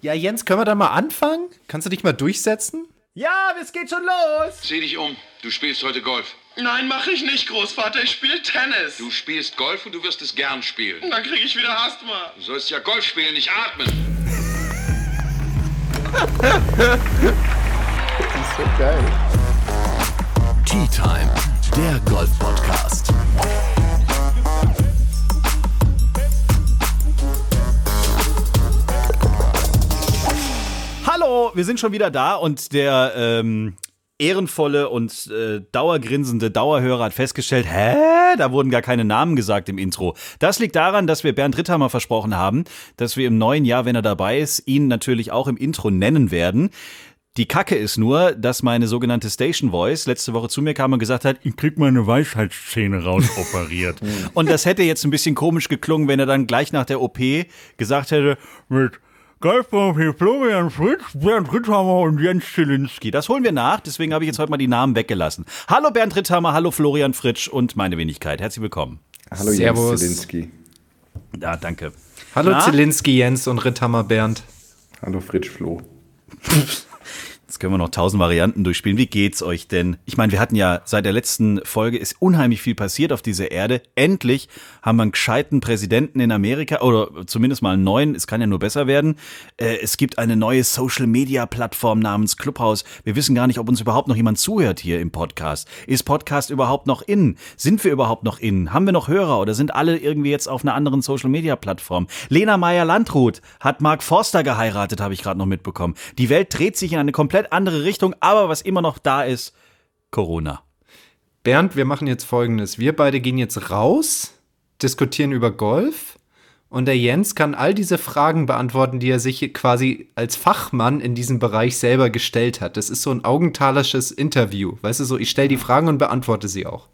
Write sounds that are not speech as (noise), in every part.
Ja, Jens, können wir da mal anfangen? Kannst du dich mal durchsetzen? Ja, es geht schon los. Zieh dich um. Du spielst heute Golf. Nein, mache ich nicht, Großvater. Ich spiele Tennis. Du spielst Golf und du wirst es gern spielen. Dann kriege ich wieder Asthma. Du sollst ja Golf spielen, nicht atmen. Das ist so geil. Tea Time, der Golf-Podcast. Hallo, wir sind schon wieder da und der ähm, ehrenvolle und äh, dauergrinsende Dauerhörer hat festgestellt, hä, da wurden gar keine Namen gesagt im Intro. Das liegt daran, dass wir Bernd Ritthammer versprochen haben, dass wir im neuen Jahr, wenn er dabei ist, ihn natürlich auch im Intro nennen werden. Die Kacke ist nur, dass meine sogenannte Station Voice letzte Woche zu mir kam und gesagt hat, ich krieg meine Weisheitszähne rausoperiert. (laughs) und das hätte jetzt ein bisschen komisch geklungen, wenn er dann gleich nach der OP gesagt hätte, mit Golfprofi Florian Fritz, Bernd Ritthammer und Jens Zielinski. Das holen wir nach, deswegen habe ich jetzt heute mal die Namen weggelassen. Hallo Bernd Ritthammer, hallo Florian Fritsch und meine Wenigkeit. Herzlich willkommen. Hallo Servus. Jens Zielinski. Ja, danke. Hallo Na? Zielinski, Jens und Ritthammer Bernd. Hallo Fritsch Flo. (laughs) Jetzt können wir noch tausend Varianten durchspielen. Wie geht's euch denn? Ich meine, wir hatten ja seit der letzten Folge ist unheimlich viel passiert auf dieser Erde. Endlich haben wir einen gescheiten Präsidenten in Amerika oder zumindest mal einen neuen. Es kann ja nur besser werden. Äh, Es gibt eine neue Social Media Plattform namens Clubhouse. Wir wissen gar nicht, ob uns überhaupt noch jemand zuhört hier im Podcast. Ist Podcast überhaupt noch in? Sind wir überhaupt noch in? Haben wir noch Hörer oder sind alle irgendwie jetzt auf einer anderen Social Media Plattform? Lena Meyer Landrut hat Mark Forster geheiratet, habe ich gerade noch mitbekommen. Die Welt dreht sich in eine komplett andere Richtung, aber was immer noch da ist, Corona. Bernd, wir machen jetzt folgendes. Wir beide gehen jetzt raus, diskutieren über Golf und der Jens kann all diese Fragen beantworten, die er sich quasi als Fachmann in diesem Bereich selber gestellt hat. Das ist so ein augentalerisches Interview. Weißt du, so ich stelle die Fragen und beantworte sie auch.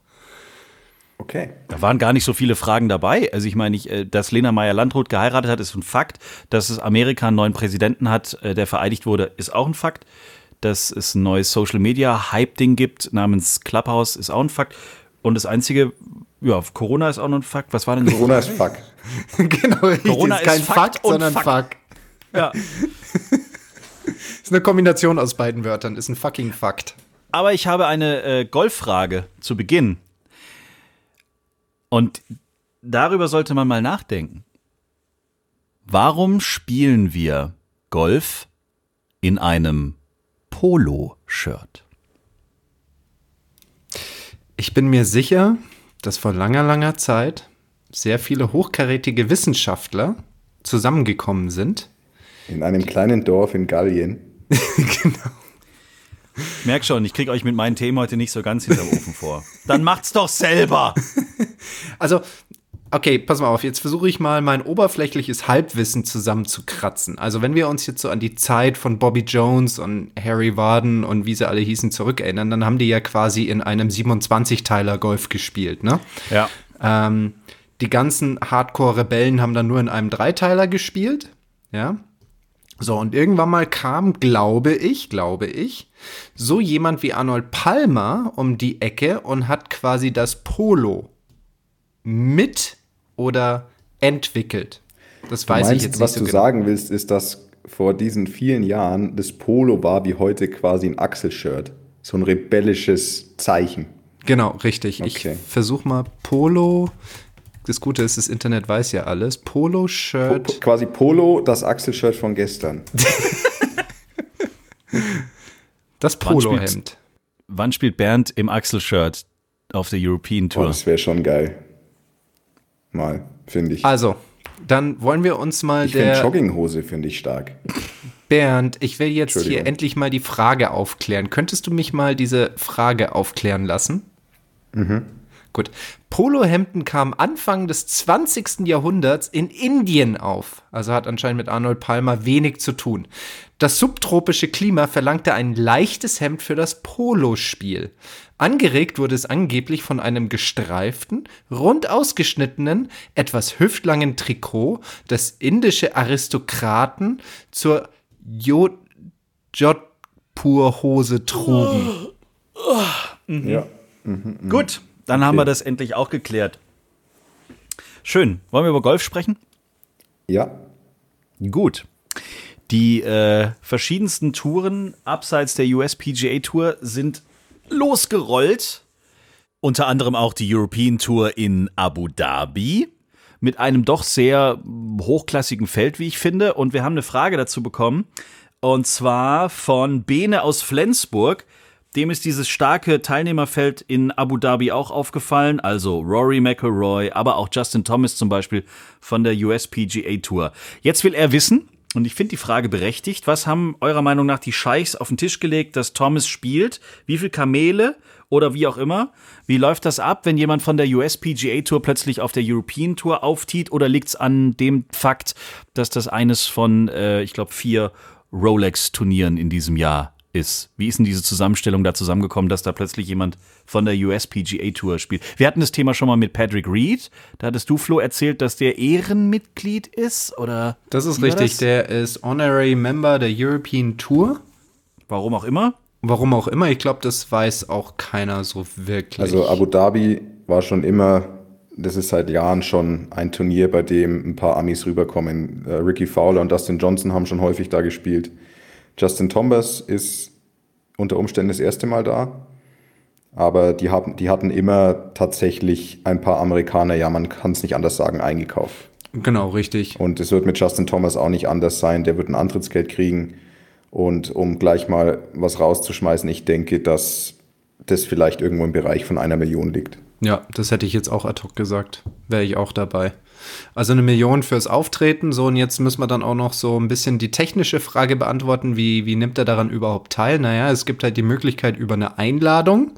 Okay. Da waren gar nicht so viele Fragen dabei. Also ich meine, ich, äh, dass Lena Meyer-Landrut geheiratet hat, ist ein Fakt. Dass es Amerika einen neuen Präsidenten hat, äh, der vereidigt wurde, ist auch ein Fakt. Dass es ein neues Social-Media-Hype-Ding gibt namens Clubhouse, ist auch ein Fakt. Und das Einzige, ja, Corona ist auch noch ein Fakt. Was war denn so? Corona ist fuck. (laughs) genau, richtig. Corona ist kein ist Fakt Fakt, sondern Fakt. Fuck. Ja. (laughs) Ist eine Kombination aus beiden Wörtern. Ist ein fucking Fakt. Aber ich habe eine äh, Golffrage zu Beginn. Und darüber sollte man mal nachdenken. Warum spielen wir Golf in einem Polo-Shirt? Ich bin mir sicher, dass vor langer, langer Zeit sehr viele hochkarätige Wissenschaftler zusammengekommen sind. In einem kleinen Dorf in Gallien. (laughs) Ich merke schon, ich kriege euch mit meinen Themen heute nicht so ganz hinterm Ofen vor. Dann macht's doch selber. (laughs) Also, okay, pass mal auf, jetzt versuche ich mal mein oberflächliches Halbwissen zusammenzukratzen. Also, wenn wir uns jetzt so an die Zeit von Bobby Jones und Harry Warden und wie sie alle hießen zurückerinnern, dann haben die ja quasi in einem 27-Teiler Golf gespielt, ne? Ja. Ähm, die ganzen Hardcore-Rebellen haben dann nur in einem Dreiteiler gespielt. Ja. So, und irgendwann mal kam, glaube ich, glaube ich, so jemand wie Arnold Palmer um die Ecke und hat quasi das Polo mit oder entwickelt. Das Du weiß ich meinst, jetzt was nicht so du genau. sagen willst, ist, dass vor diesen vielen Jahren das Polo war wie heute quasi ein Achselshirt. So ein rebellisches Zeichen. Genau, richtig. Okay. Ich versuche mal Polo. Das Gute ist, das Internet weiß ja alles. Po Polo-Shirt. po quasi Polo, das Achselshirt von gestern. (laughs) Das Wann? Polohemd. Wann spielt Bernd im Axel-Shirt auf der European Oh, Tour? das wäre schon geil. Mal, finde ich. Also, dann wollen wir uns mal ich der Jogginghose finde ich stark. Bernd, ich will jetzt hier endlich mal die Frage aufklären. Könntest du mich mal diese Frage aufklären lassen? Gut. Polohemden kamen Anfang des 20. Jahrhunderts in Indien auf. Also hat anscheinend mit Arnold Palmer wenig zu tun. Das subtropische Klima verlangte ein leichtes Hemd für das Polospiel. Angeregt wurde es angeblich von einem gestreiften, rund ausgeschnittenen, etwas hüftlangen Trikot, das indische Aristokraten zur Jo- Jodhpur-Hose trugen. Ja. Gut, dann haben wir das endlich auch geklärt. Schön. Wollen wir über Golf sprechen? Ja. Gut. Die äh, verschiedensten Touren abseits der USPGA Tour sind losgerollt. Unter anderem auch die European Tour in Abu Dhabi mit einem doch sehr hochklassigen Feld, wie ich finde. Und wir haben eine Frage dazu bekommen. Und zwar von Bene aus Flensburg. Dem ist dieses starke Teilnehmerfeld in Abu Dhabi auch aufgefallen. Also Rory McIlroy, aber auch Justin Thomas zum Beispiel von der USPGA Tour. Jetzt will er wissen, und ich finde die Frage berechtigt, was haben eurer Meinung nach die Scheichs auf den Tisch gelegt, dass Thomas spielt? Wie viel Kamele oder wie auch immer? Wie läuft das ab, wenn jemand von der USPGA Tour plötzlich auf der European Tour auftiet? Oder liegt es an dem Fakt, dass das eines von, äh, ich glaube, vier Rolex-Turnieren in diesem Jahr ist. Wie ist denn diese Zusammenstellung da zusammengekommen, dass da plötzlich jemand von der USPGA Tour spielt? Wir hatten das Thema schon mal mit Patrick Reed. Da hattest du, Flo, erzählt, dass der Ehrenmitglied ist, oder? Das ist richtig. Das? Der ist Honorary Member der European Tour. Warum auch immer? Warum auch immer. Ich glaube, das weiß auch keiner so wirklich. Also Abu Dhabi war schon immer das ist seit Jahren schon ein Turnier, bei dem ein paar Amis rüberkommen. Äh, Ricky Fowler und Dustin Johnson haben schon häufig da gespielt. Justin Thomas ist unter Umständen das erste Mal da. Aber die, haben, die hatten immer tatsächlich ein paar Amerikaner, ja, man kann es nicht anders sagen, eingekauft. Genau, richtig. Und es wird mit Justin Thomas auch nicht anders sein. Der wird ein Antrittsgeld kriegen. Und um gleich mal was rauszuschmeißen, ich denke, dass das vielleicht irgendwo im Bereich von einer Million liegt. Ja, das hätte ich jetzt auch ad hoc gesagt. Wäre ich auch dabei. Also eine Million fürs Auftreten. So, und jetzt müssen wir dann auch noch so ein bisschen die technische Frage beantworten. Wie, wie nimmt er daran überhaupt teil? Naja, es gibt halt die Möglichkeit über eine Einladung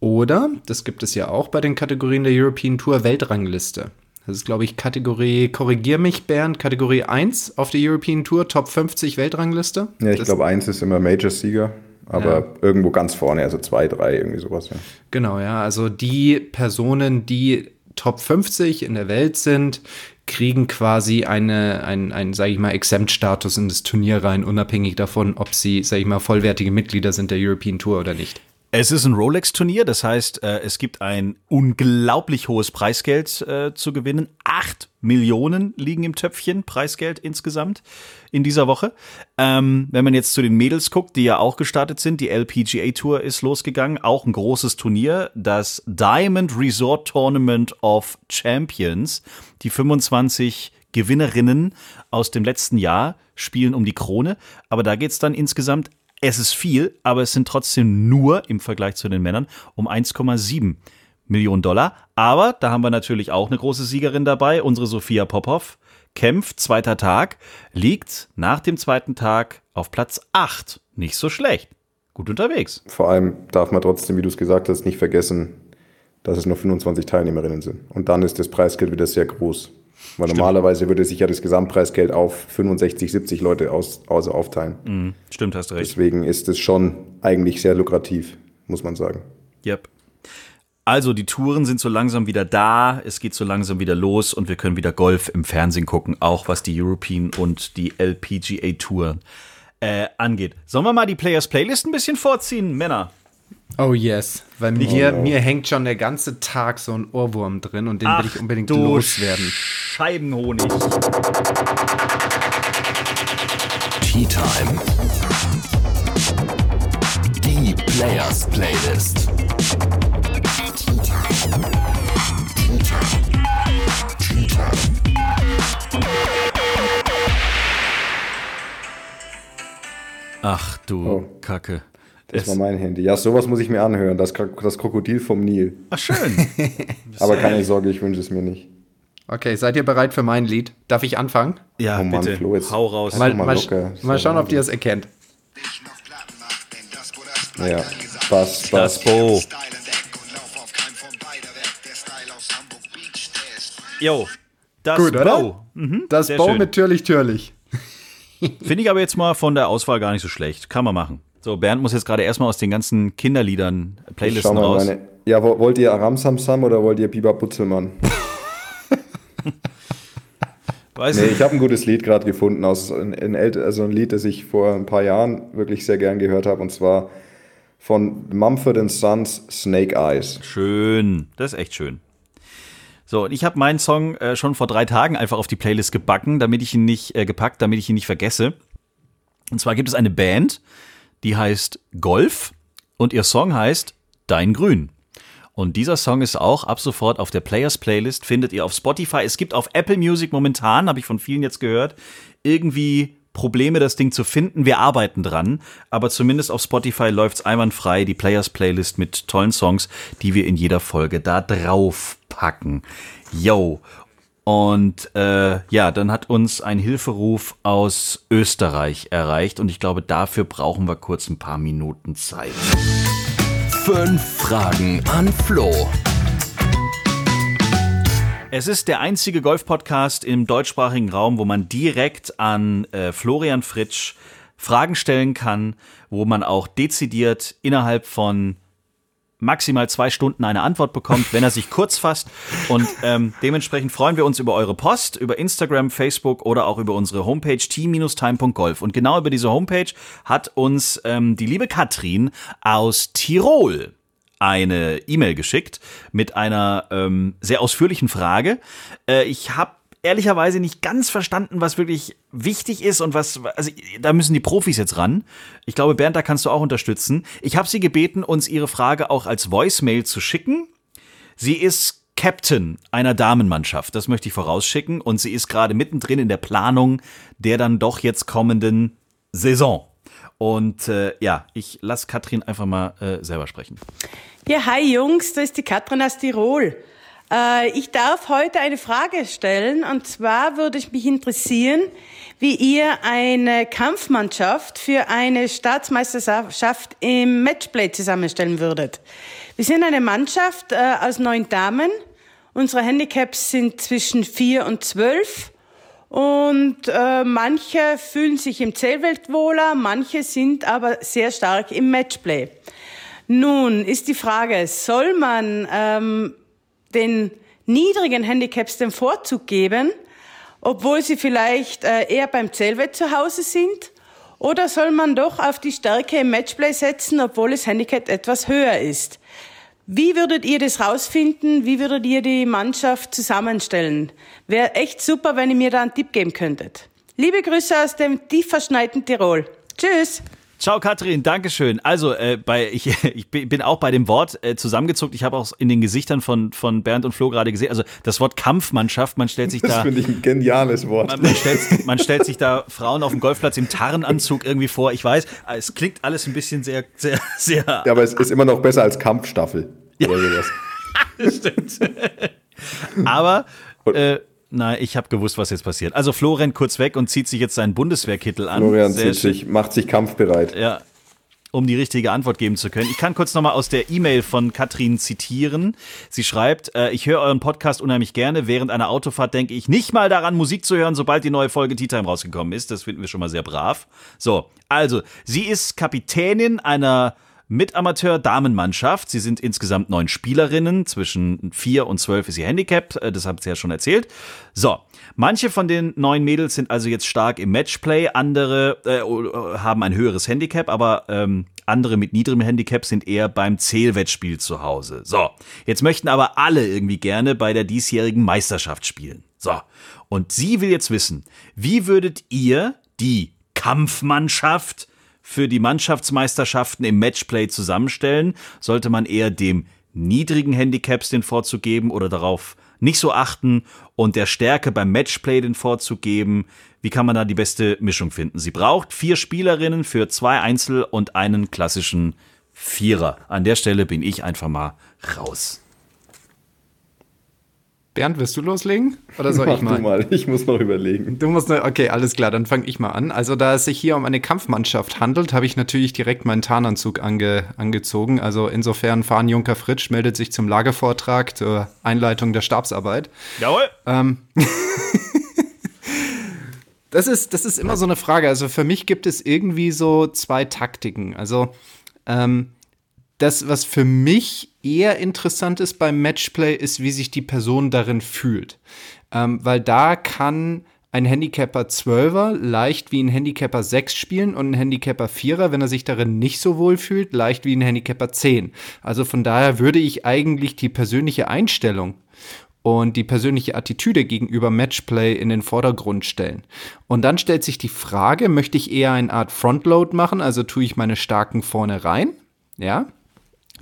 oder, das gibt es ja auch bei den Kategorien der European Tour Weltrangliste. Das ist, glaube ich, Kategorie, korrigier mich, Bernd, Kategorie 1 auf der European Tour, Top 50 Weltrangliste. Ja, ich glaube, 1 ist immer Major-Sieger aber ja. irgendwo ganz vorne, also zwei, drei, irgendwie sowas. Ja. Genau, ja. Also die Personen, die Top 50 in der Welt sind, kriegen quasi eine, ein, ein sage ich mal, Exempt-Status in das Turnier rein, unabhängig davon, ob sie, sage ich mal, vollwertige Mitglieder sind der European Tour oder nicht. Es ist ein Rolex-Turnier, das heißt, äh, es gibt ein unglaublich hohes Preisgeld äh, zu gewinnen. Acht Millionen liegen im Töpfchen, Preisgeld insgesamt in dieser Woche. Ähm, wenn man jetzt zu den Mädels guckt, die ja auch gestartet sind, die LPGA Tour ist losgegangen, auch ein großes Turnier, das Diamond Resort Tournament of Champions. Die 25 Gewinnerinnen aus dem letzten Jahr spielen um die Krone, aber da geht es dann insgesamt es ist viel, aber es sind trotzdem nur im Vergleich zu den Männern um 1,7 Millionen Dollar. Aber da haben wir natürlich auch eine große Siegerin dabei, unsere Sophia Popov. Kämpft, zweiter Tag, liegt nach dem zweiten Tag auf Platz 8. Nicht so schlecht. Gut unterwegs. Vor allem darf man trotzdem, wie du es gesagt hast, nicht vergessen, dass es nur 25 Teilnehmerinnen sind. Und dann ist das Preisgeld wieder sehr groß. Weil Stimmt. normalerweise würde sich ja das Gesamtpreisgeld auf 65, 70 Leute aus, also aufteilen. Mhm. Stimmt, hast recht. Deswegen ist es schon eigentlich sehr lukrativ, muss man sagen. Yep. Also die Touren sind so langsam wieder da, es geht so langsam wieder los und wir können wieder Golf im Fernsehen gucken, auch was die European und die LPGA Tour äh, angeht. Sollen wir mal die Players Playlist ein bisschen vorziehen, Männer? Oh yes, weil mir, oh, mir hängt schon der ganze Tag so ein Ohrwurm drin und den Ach, will ich unbedingt du loswerden. Scheibenhonig. Tea Time. Die Players Playlist. Ach du oh. Kacke. Das es war mein Handy. Ja, sowas muss ich mir anhören. Das, das Krokodil vom Nil. Ach, schön. (laughs) Aber keine Sorge, ich wünsche es mir nicht. Okay, seid ihr bereit für mein Lied? Darf ich anfangen? Ja, oh Mann, bitte. Flo, jetzt Hau raus. Mal, mal, mal, mal schauen, ob ihr es erkennt. Ja, Bass, Bass. Das Bo. Jo, das Gut, Bo. Mhm, das Bo schön. mit Türlich, Türlich. Finde ich aber jetzt mal von der Auswahl gar nicht so schlecht. Kann man machen. So, Bernd muss jetzt gerade erstmal aus den ganzen Kinderliedern, Playlisten raus. Meine, ja, wollt ihr Aram Samsam oder wollt ihr Biber Butzelmann? (laughs) Weiß nee, ich habe ein gutes Lied gerade gefunden, aus ein, ein, also ein Lied, das ich vor ein paar Jahren wirklich sehr gern gehört habe, und zwar von Mumford Sons Snake Eyes. Schön, das ist echt schön. So, und ich habe meinen Song äh, schon vor drei Tagen einfach auf die Playlist gebacken, damit ich ihn nicht äh, gepackt, damit ich ihn nicht vergesse. Und zwar gibt es eine Band, die heißt Golf und ihr Song heißt Dein Grün. Und dieser Song ist auch ab sofort auf der Players Playlist, findet ihr auf Spotify. Es gibt auf Apple Music momentan, habe ich von vielen jetzt gehört, irgendwie Probleme, das Ding zu finden. Wir arbeiten dran, aber zumindest auf Spotify läuft's einwandfrei. Die Players Playlist mit tollen Songs, die wir in jeder Folge da drauf packen. Yo. Und äh, ja, dann hat uns ein Hilferuf aus Österreich erreicht und ich glaube, dafür brauchen wir kurz ein paar Minuten Zeit. Fünf Fragen an Flo. Es ist der einzige Golf-Podcast im deutschsprachigen Raum, wo man direkt an äh, Florian Fritsch Fragen stellen kann, wo man auch dezidiert innerhalb von maximal zwei Stunden eine Antwort bekommt, wenn er sich kurz fasst. Und ähm, dementsprechend freuen wir uns über eure Post, über Instagram, Facebook oder auch über unsere Homepage t-time.golf. Und genau über diese Homepage hat uns ähm, die liebe Katrin aus Tirol eine E-Mail geschickt mit einer ähm, sehr ausführlichen Frage. Äh, ich habe ehrlicherweise nicht ganz verstanden, was wirklich wichtig ist und was, also da müssen die Profis jetzt ran. Ich glaube, Bernd, da kannst du auch unterstützen. Ich habe sie gebeten, uns ihre Frage auch als Voicemail zu schicken. Sie ist Captain einer Damenmannschaft, das möchte ich vorausschicken, und sie ist gerade mittendrin in der Planung der dann doch jetzt kommenden Saison. Und äh, ja, ich lasse Katrin einfach mal äh, selber sprechen. Ja, hi Jungs, da ist die Katrin aus Tirol. Äh, ich darf heute eine Frage stellen und zwar würde ich mich interessieren, wie ihr eine Kampfmannschaft für eine Staatsmeisterschaft im Matchplay zusammenstellen würdet. Wir sind eine Mannschaft äh, aus neun Damen. Unsere Handicaps sind zwischen vier und zwölf. Und äh, manche fühlen sich im Zählwelt wohler, manche sind aber sehr stark im Matchplay. Nun ist die Frage, soll man ähm, den niedrigen Handicaps den Vorzug geben, obwohl sie vielleicht äh, eher beim Zählwett zu Hause sind? Oder soll man doch auf die Stärke im Matchplay setzen, obwohl das Handicap etwas höher ist? Wie würdet ihr das rausfinden? Wie würdet ihr die Mannschaft zusammenstellen? Wäre echt super, wenn ihr mir da einen Tipp geben könntet. Liebe Grüße aus dem tief verschneiten Tirol. Tschüss. Ciao Katrin, Dankeschön. Also äh, bei, ich, (laughs) ich bin auch bei dem Wort äh, zusammengezuckt. Ich habe auch in den Gesichtern von, von Bernd und Flo gerade gesehen. Also das Wort Kampfmannschaft, man stellt sich Das da. finde ich ein geniales Wort. Man, man, stellt, man stellt sich da Frauen auf dem Golfplatz im Tarnanzug irgendwie vor. Ich weiß, es klingt alles ein bisschen sehr, sehr, sehr. Ja, aber es ist immer noch besser als Kampfstaffel. Oder sowas. (laughs) Das stimmt. Aber äh, nein, ich habe gewusst, was jetzt passiert. Also Flo rennt kurz weg und zieht sich jetzt seinen Bundeswehrkittel an. Florian Sehr zieht schön. sich, macht sich kampfbereit. Ja, um die richtige Antwort geben zu können. Ich kann kurz nochmal aus der E-Mail von Katrin zitieren. Sie schreibt, äh, ich höre euren Podcast unheimlich gerne. Während einer Autofahrt denke ich nicht mal daran, Musik zu hören, sobald die neue Folge Tea Time rausgekommen ist. Das finden wir schon mal sehr brav. So, also, sie ist Kapitänin einer Mitamateur-Damenmannschaft. Sie sind insgesamt neun Spielerinnen. Zwischen vier und zwölf ist ihr Handicap. Äh, Das habt ihr ja schon erzählt. So. Manche von den neun Mädels sind also jetzt stark im Matchplay. Andere äh, haben ein höheres Handicap, aber ähm, andere mit niedrigem Handicap sind eher beim Zählwettspiel zu Hause. So. Jetzt möchten aber alle irgendwie gerne bei der diesjährigen Meisterschaft spielen. So. Und sie will jetzt wissen, wie würdet ihr die Kampfmannschaft für die Mannschaftsmeisterschaften im Matchplay zusammenstellen? Sollte man eher dem niedrigen Handicaps den Vorzug geben oder darauf nicht so achten und der Stärke beim Matchplay den Vorzug geben? Wie kann man da die beste Mischung finden? Sie braucht vier Spielerinnen für zwei Einzel- und einen klassischen Vierer. An der Stelle bin ich einfach mal raus. Bernd, wirst du loslegen? Oder soll Mach ich mal? du mal, ich muss noch überlegen. Du musst, ne- okay, alles klar, dann fange ich mal an. Also, da es sich hier um eine Kampfmannschaft handelt, habe ich natürlich direkt meinen Tarnanzug ange, angezogen. Also, insofern fahren Junker Fritsch meldet sich zum Lagervortrag zur Einleitung der Stabsarbeit. Jawohl. Ähm, (laughs) das, ist, das ist immer so eine Frage. Also, für mich gibt es irgendwie so zwei Taktiken. Also, ähm, das, was für mich eher interessant ist beim Matchplay, ist, wie sich die Person darin fühlt. Ähm, weil da kann ein Handicapper 12er leicht wie ein Handicapper 6 spielen und ein Handicapper 4er, wenn er sich darin nicht so wohl fühlt, leicht wie ein Handicapper 10. Also von daher würde ich eigentlich die persönliche Einstellung und die persönliche Attitüde gegenüber Matchplay in den Vordergrund stellen. Und dann stellt sich die Frage, möchte ich eher eine Art Frontload machen, also tue ich meine Starken vorne rein, ja,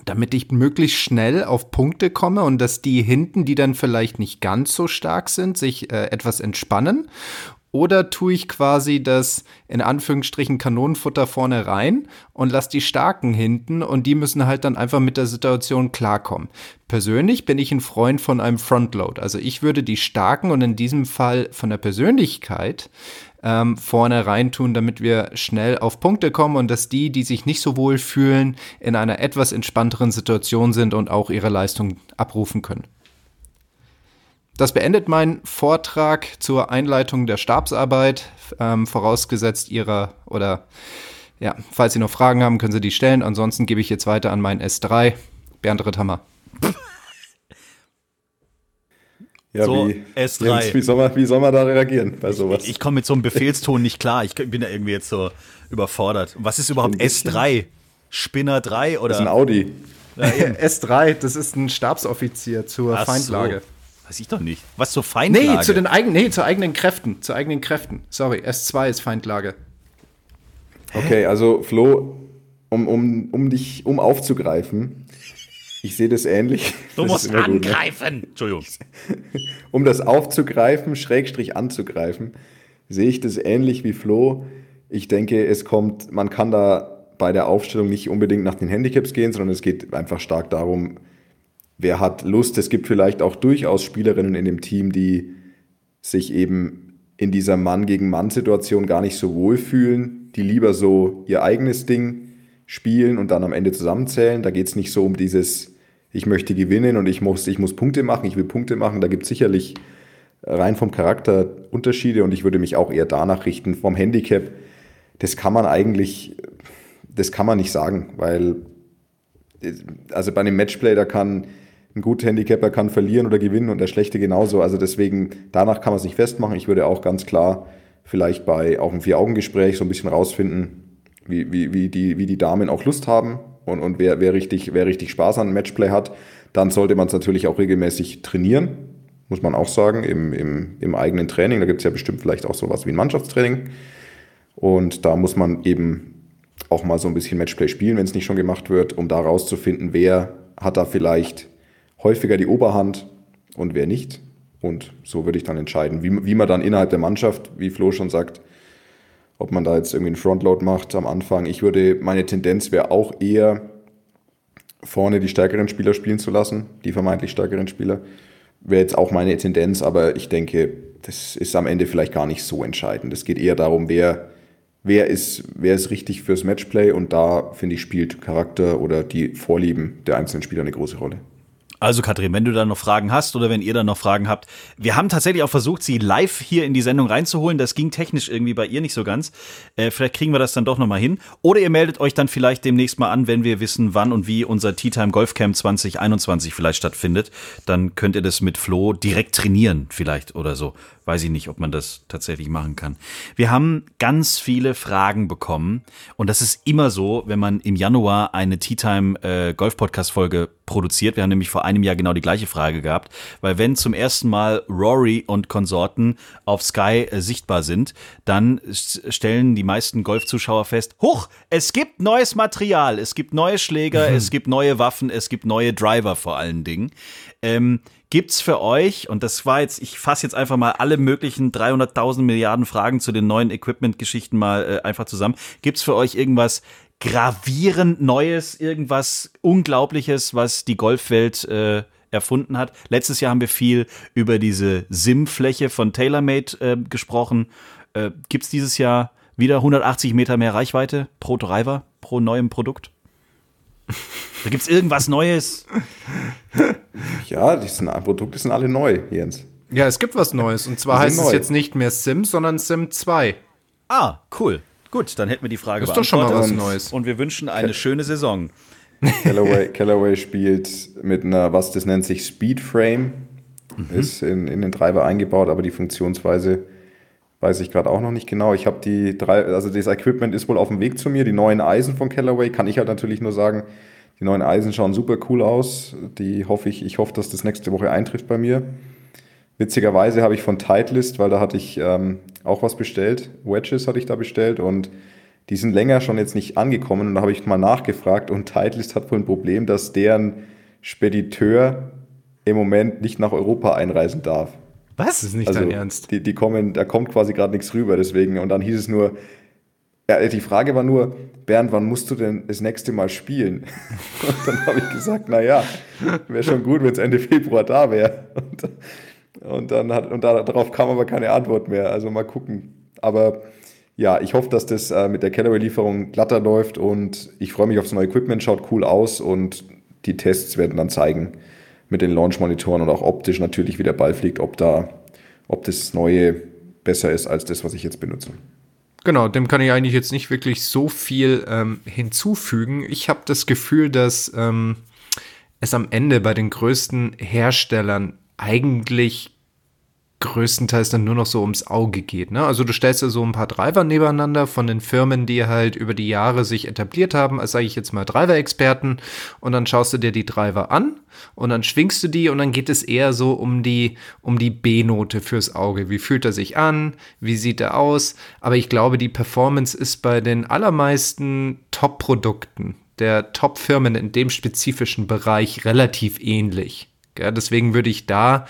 damit ich möglichst schnell auf Punkte komme und dass die hinten, die dann vielleicht nicht ganz so stark sind, sich äh, etwas entspannen. Oder tue ich quasi das in Anführungsstrichen Kanonenfutter vorne rein und lasse die Starken hinten und die müssen halt dann einfach mit der Situation klarkommen. Persönlich bin ich ein Freund von einem Frontload. Also ich würde die Starken und in diesem Fall von der Persönlichkeit ähm, vorne reintun, damit wir schnell auf Punkte kommen und dass die, die sich nicht so wohl fühlen, in einer etwas entspannteren Situation sind und auch ihre Leistung abrufen können. Das beendet meinen Vortrag zur Einleitung der Stabsarbeit. Ähm, vorausgesetzt Ihrer oder ja, falls Sie noch Fragen haben, können Sie die stellen. Ansonsten gebe ich jetzt weiter an meinen S3. Bernd Ritthammer. (laughs) Ja, So, wie, S3. Jens, wie, soll man, wie soll man da reagieren bei sowas? Ich komme mit so einem Befehlston nicht klar. Ich bin da irgendwie jetzt so überfordert. Was ist überhaupt Ein bisschen. S3? Spinner 3 oder? das ist ein Audi. S3, (laughs) das ist ein Stabsoffizier zur Ach so. Feindlage. Weiß ich doch nicht. Was zur Feindlage? Nee, zu den eigenen, nee, zu eigenen Kräften. Zu eigenen Kräften. Sorry, S2 ist Feindlage. Okay, also Flo, um, um, um dich, um aufzugreifen, ich sehe das ähnlich. Du Das musst immer gut, ne? angreifen. Entschuldigung. (laughs) Um das aufzugreifen, Schrägstrich anzugreifen, sehe ich das ähnlich wie Flo. Ich denke, es kommt, man kann da bei der Aufstellung nicht unbedingt nach den Handicaps gehen, sondern es geht einfach stark darum, wer hat Lust. Es gibt vielleicht auch durchaus Spielerinnen in dem Team, die sich eben in dieser Mann gegen Mann-Situation gar nicht so wohl fühlen, die lieber so ihr eigenes Ding spielen und dann am Ende zusammenzählen. Da geht es nicht so um dieses, ich möchte gewinnen und ich muss, ich muss Punkte machen, ich will Punkte machen. Da gibt es sicherlich rein vom Charakter Unterschiede und ich würde mich auch eher danach richten. Vom Handicap, das kann man eigentlich, das kann man nicht sagen, weil also bei einem Matchplay, da kann ein guter Handicapper kann verlieren oder gewinnen und der schlechte genauso. Also deswegen, danach kann man es nicht festmachen. Ich würde auch ganz klar vielleicht bei auch einem Vier-Augen-Gespräch so ein bisschen rausfinden, wie, wie, wie, die, wie die Damen auch Lust haben und, und wer, wer, richtig, wer richtig Spaß an Matchplay hat. Dann sollte man es natürlich auch regelmäßig trainieren, muss man auch sagen, im, im, im eigenen Training. Da gibt es ja bestimmt vielleicht auch sowas wie ein Mannschaftstraining. Und da muss man eben auch mal so ein bisschen Matchplay spielen, wenn es nicht schon gemacht wird, um da rauszufinden, wer hat da vielleicht häufiger die Oberhand und wer nicht. Und so würde ich dann entscheiden, wie, wie man dann innerhalb der Mannschaft, wie Flo schon sagt, ob man da jetzt irgendwie einen Frontload macht am Anfang. Ich würde, meine Tendenz wäre auch eher, vorne die stärkeren Spieler spielen zu lassen, die vermeintlich stärkeren Spieler. Wäre jetzt auch meine Tendenz, aber ich denke, das ist am Ende vielleicht gar nicht so entscheidend. Es geht eher darum, wer, wer, ist, wer ist richtig fürs Matchplay und da, finde ich, spielt Charakter oder die Vorlieben der einzelnen Spieler eine große Rolle. Also Katrin, wenn du da noch Fragen hast oder wenn ihr da noch Fragen habt, wir haben tatsächlich auch versucht, sie live hier in die Sendung reinzuholen. Das ging technisch irgendwie bei ihr nicht so ganz. Äh, vielleicht kriegen wir das dann doch noch mal hin. Oder ihr meldet euch dann vielleicht demnächst mal an, wenn wir wissen, wann und wie unser Tea Time Golf Camp 2021 vielleicht stattfindet. Dann könnt ihr das mit Flo direkt trainieren vielleicht oder so. Weiß ich nicht, ob man das tatsächlich machen kann. Wir haben ganz viele Fragen bekommen und das ist immer so, wenn man im Januar eine Tea Time äh, Golf Podcast Folge produziert. Wir haben nämlich vor einem Jahr genau die gleiche Frage gehabt, weil wenn zum ersten Mal Rory und Konsorten auf Sky äh, sichtbar sind, dann stellen die meisten Golfzuschauer fest, huch, es gibt neues Material, es gibt neue Schläger, (laughs) es gibt neue Waffen, es gibt neue Driver vor allen Dingen. Ähm, Gibt's für euch, und das war jetzt, ich fasse jetzt einfach mal alle möglichen 300.000 Milliarden Fragen zu den neuen Equipment-Geschichten mal äh, einfach zusammen. Gibt's für euch irgendwas gravierend Neues, irgendwas Unglaubliches, was die Golfwelt äh, erfunden hat? Letztes Jahr haben wir viel über diese SIM-Fläche von TaylorMade äh, gesprochen. Äh, Gibt's dieses Jahr wieder 180 Meter mehr Reichweite pro Driver, pro neuem Produkt? Da gibt's irgendwas Neues? Ja, die sind, Produkte sind alle neu, Jens. Ja, es gibt was Neues. Und zwar heißt sind es neu. jetzt nicht mehr Sim, sondern Sim 2. Ah, cool. Gut, dann hätten wir die Frage Das ist doch schon mal was Neues. Und wir wünschen eine schöne Saison. Callaway, Callaway spielt mit einer, was das nennt sich Speed Frame, ist in, in den Treiber eingebaut, aber die Funktionsweise weiß ich gerade auch noch nicht genau. Ich habe die drei, also das Equipment ist wohl auf dem Weg zu mir. Die neuen Eisen von Callaway kann ich halt natürlich nur sagen. Die neuen Eisen schauen super cool aus. Die hoffe ich, ich hoffe, dass das nächste Woche eintrifft bei mir. Witzigerweise habe ich von Titleist, weil da hatte ich ähm, auch was bestellt, Wedges hatte ich da bestellt und die sind länger schon jetzt nicht angekommen und da habe ich mal nachgefragt und Titleist hat wohl ein Problem, dass deren Spediteur im Moment nicht nach Europa einreisen darf. Was? Das ist nicht Also dein Ernst. die, die kommen, da kommt quasi gerade nichts rüber, deswegen und dann hieß es nur, ja, die Frage war nur, Bernd, wann musst du denn das nächste Mal spielen? (laughs) Und dann habe ich gesagt, naja, wäre schon gut, wenn es Ende Februar da wäre. Und, und dann hat, und darauf kam aber keine Antwort mehr. Also mal gucken. Aber ja, ich hoffe, dass das äh, mit der Callaway-Lieferung glatter läuft und ich freue mich aufs neue Equipment, schaut cool aus und die Tests werden dann zeigen mit den Launch-Monitoren und auch optisch natürlich, wie der Ball fliegt, ob da, ob das neue besser ist als das, was ich jetzt benutze. Genau, dem kann ich eigentlich jetzt nicht wirklich so viel ähm, hinzufügen. Ich habe das Gefühl, dass ähm, es am Ende bei den größten Herstellern eigentlich größtenteils dann nur noch so ums Auge geht. Ne? Also du stellst ja so ein paar Driver nebeneinander von den Firmen, die halt über die Jahre sich etabliert haben, als sage ich jetzt mal Driver-Experten und dann schaust du dir die Driver an und dann schwingst du die und dann geht es eher so um die, um die B-Note fürs Auge. Wie fühlt er sich an? Wie sieht er aus? Aber ich glaube, die Performance ist bei den allermeisten Top-Produkten der Top-Firmen in dem spezifischen Bereich relativ ähnlich. Ja, deswegen würde ich da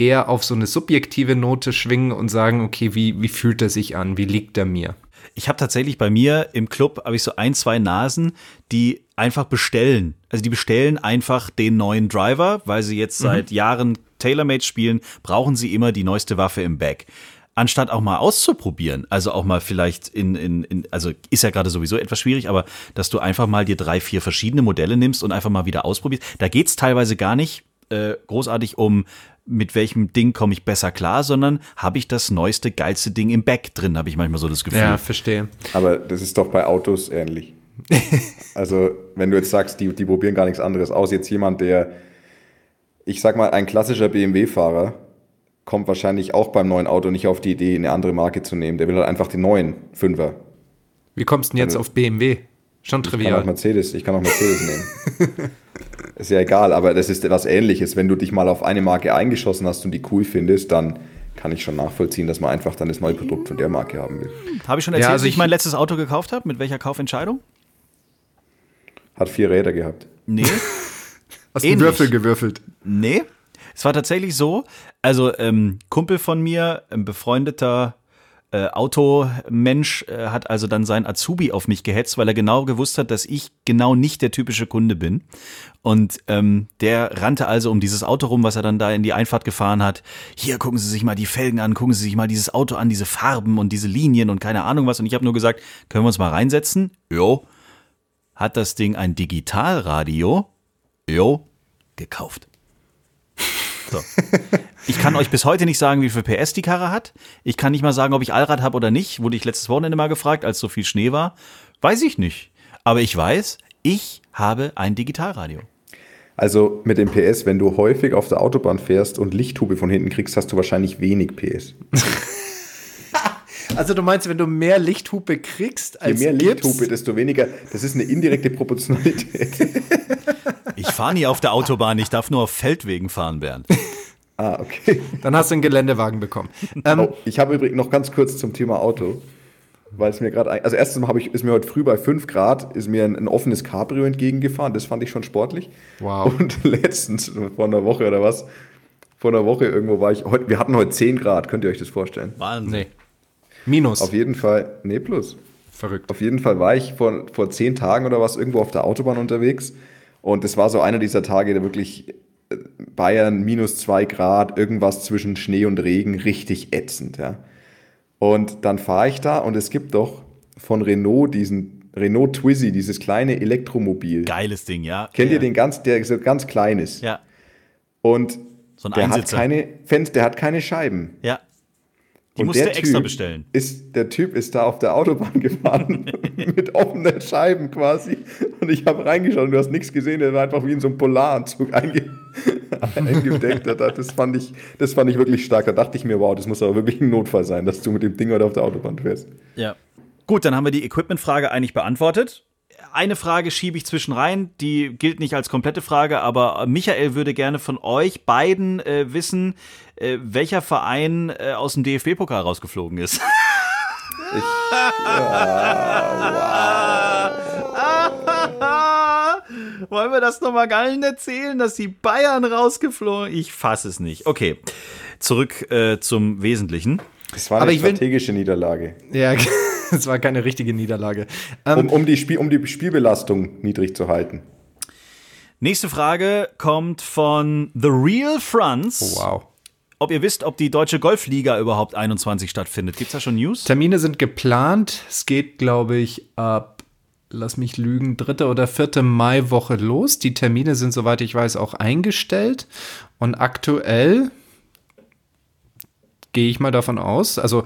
eher auf so eine subjektive Note schwingen und sagen, okay, wie, wie fühlt er sich an? Wie liegt er mir? Ich habe tatsächlich bei mir im Club habe ich so ein, zwei Nasen, die einfach bestellen. Also die bestellen einfach den neuen Driver, weil sie jetzt seit Jahren TaylorMade spielen, brauchen sie immer die neueste Waffe im Bag. Anstatt auch mal auszuprobieren, also auch mal vielleicht in, in, in also ist ja gerade sowieso etwas schwierig, aber dass du einfach mal dir drei, vier verschiedene Modelle nimmst und einfach mal wieder ausprobierst. Da geht's teilweise gar nicht äh, großartig um, mit welchem Ding komme ich besser klar, sondern habe ich das neueste, geilste Ding im Bag drin, habe ich manchmal so das Gefühl. Ja, verstehe. Aber das ist doch bei Autos ähnlich. (laughs) also, wenn du jetzt sagst, die, die probieren gar nichts anderes aus, jetzt jemand, der, ich sag mal, ein klassischer BMW-Fahrer, kommt wahrscheinlich auch beim neuen Auto nicht auf die Idee, eine andere Marke zu nehmen. Der will halt einfach den neuen Fünfer. Wie kommst du denn jetzt Also- auf BMW? Schon Ich kann auch trivial. Mercedes, ich kann auch Mercedes nehmen. (laughs) Ist ja egal, aber das ist was ähnliches. Wenn du dich mal auf eine Marke eingeschossen hast und die cool findest, dann kann ich schon nachvollziehen, dass man einfach dann das neue Produkt von der Marke haben will. Habe ich schon erzählt, also wie ich ich- mein letztes Auto gekauft habe? Mit welcher Kaufentscheidung? Hat vier Räder gehabt. Nee. (laughs) Hast einen ähnlich. Würfel gewürfelt. Nee. Es war tatsächlich so, also ähm, Kumpel von mir, ein befreundeter äh, Automensch, äh, hat also dann sein Azubi auf mich gehetzt, weil er genau gewusst hat, dass ich genau nicht der typische Kunde bin. Und ähm, der rannte also um dieses Auto rum, was er dann da in die Einfahrt gefahren hat. Hier gucken Sie sich mal die Felgen an, gucken Sie sich mal dieses Auto an, diese Farben und diese Linien und keine Ahnung was. Und ich habe nur gesagt, können wir uns mal reinsetzen? Jo. Hat das Ding ein Digitalradio? Jo. Gekauft. So. Ich kann euch bis heute nicht sagen, wie viel PS die Karre hat. Ich kann nicht mal sagen, ob ich Allrad habe oder nicht. Wurde ich letztes Wochenende mal gefragt, als so viel Schnee war. Weiß ich nicht. Aber ich weiß, ich habe ein Digitalradio. Also mit dem PS, wenn du häufig auf der Autobahn fährst und Lichthube von hinten kriegst, hast du wahrscheinlich wenig PS. (laughs) Also du meinst, wenn du mehr Lichthupe kriegst Je als mehr gibst, Lichthube, desto weniger. Das ist eine indirekte Proportionalität. (laughs) Ich fahre nie auf der Autobahn, ich darf nur auf Feldwegen fahren, Bernd. ah, okay. dann hast du einen Geländewagen bekommen. Ähm, Oh, ich habe übrigens noch ganz kurz zum Thema Auto, weil es mir gerade, also erstens habe ich, ist mir heute früh bei 5 Grad, ist mir ein, ein offenes Cabrio entgegengefahren, das fand ich schon sportlich. Wow. Und (laughs) letztens, vor einer Woche oder was, vor einer Woche irgendwo war ich, heute, wir hatten heute 10 Grad, könnt ihr euch das vorstellen? Wahnsinn. nee. Minus. Auf jeden Fall, nee, plus. Verrückt. Auf jeden Fall war ich vor, vor zehn Tagen oder was irgendwo auf der Autobahn unterwegs. Und es war so einer dieser Tage, der wirklich äh, Bayern minus zwei Grad, irgendwas zwischen Schnee und Regen, richtig ätzend, ja. Und dann fahre ich da und es gibt doch von Renault diesen Renault Twizy, dieses kleine Elektromobil. Geiles Ding, ja. Kennt ja. ihr den ganz, der so ganz klein ist? Ja, Und so ein der hat keine Fenster, der hat keine Scheiben. ja. Die Und musste der extra Typ bestellen. Ist, der Typ ist da auf der Autobahn (laughs) gefahren (laughs) mit offenen Scheiben quasi. Und ich habe reingeschaut und du hast nichts gesehen. Der war einfach wie in so einem Polaranzug (laughs) einge eingedeckt. Das fand, ich, das fand ich wirklich stark. Da dachte ich mir, wow, das muss aber wirklich ein Notfall sein, dass du mit dem Ding heute auf der Autobahn fährst. Ja. Gut, dann haben wir die Equipment-Frage eigentlich beantwortet. Eine Frage schiebe ich zwischen rein, die gilt nicht als komplette Frage, aber Michael würde gerne von euch beiden äh, wissen, äh, welcher Verein äh, aus dem DFB-Pokal rausgeflogen ist. (laughs) Wollen wir das nochmal allen erzählen, dass die Bayern rausgeflogen Ich fasse es nicht. Okay, zurück äh, zum Wesentlichen. Das war eine Aber ich will- strategische Niederlage. Ja, (laughs) (laughs) es war keine richtige Niederlage. Ähm, Um, um, die Spiel, um die Spielbelastung niedrig zu halten. Nächste Frage kommt von The Real Fronts. wow. Ob ihr wisst, ob die deutsche Golfliga überhaupt 21 stattfindet. Gibt's da schon News? Termine sind geplant. Es geht, glaube ich, ab, lass mich lügen, dritte oder vierte Maiwoche los. Die Termine sind, soweit ich weiß, auch eingestellt. Und aktuell gehe ich mal davon aus, also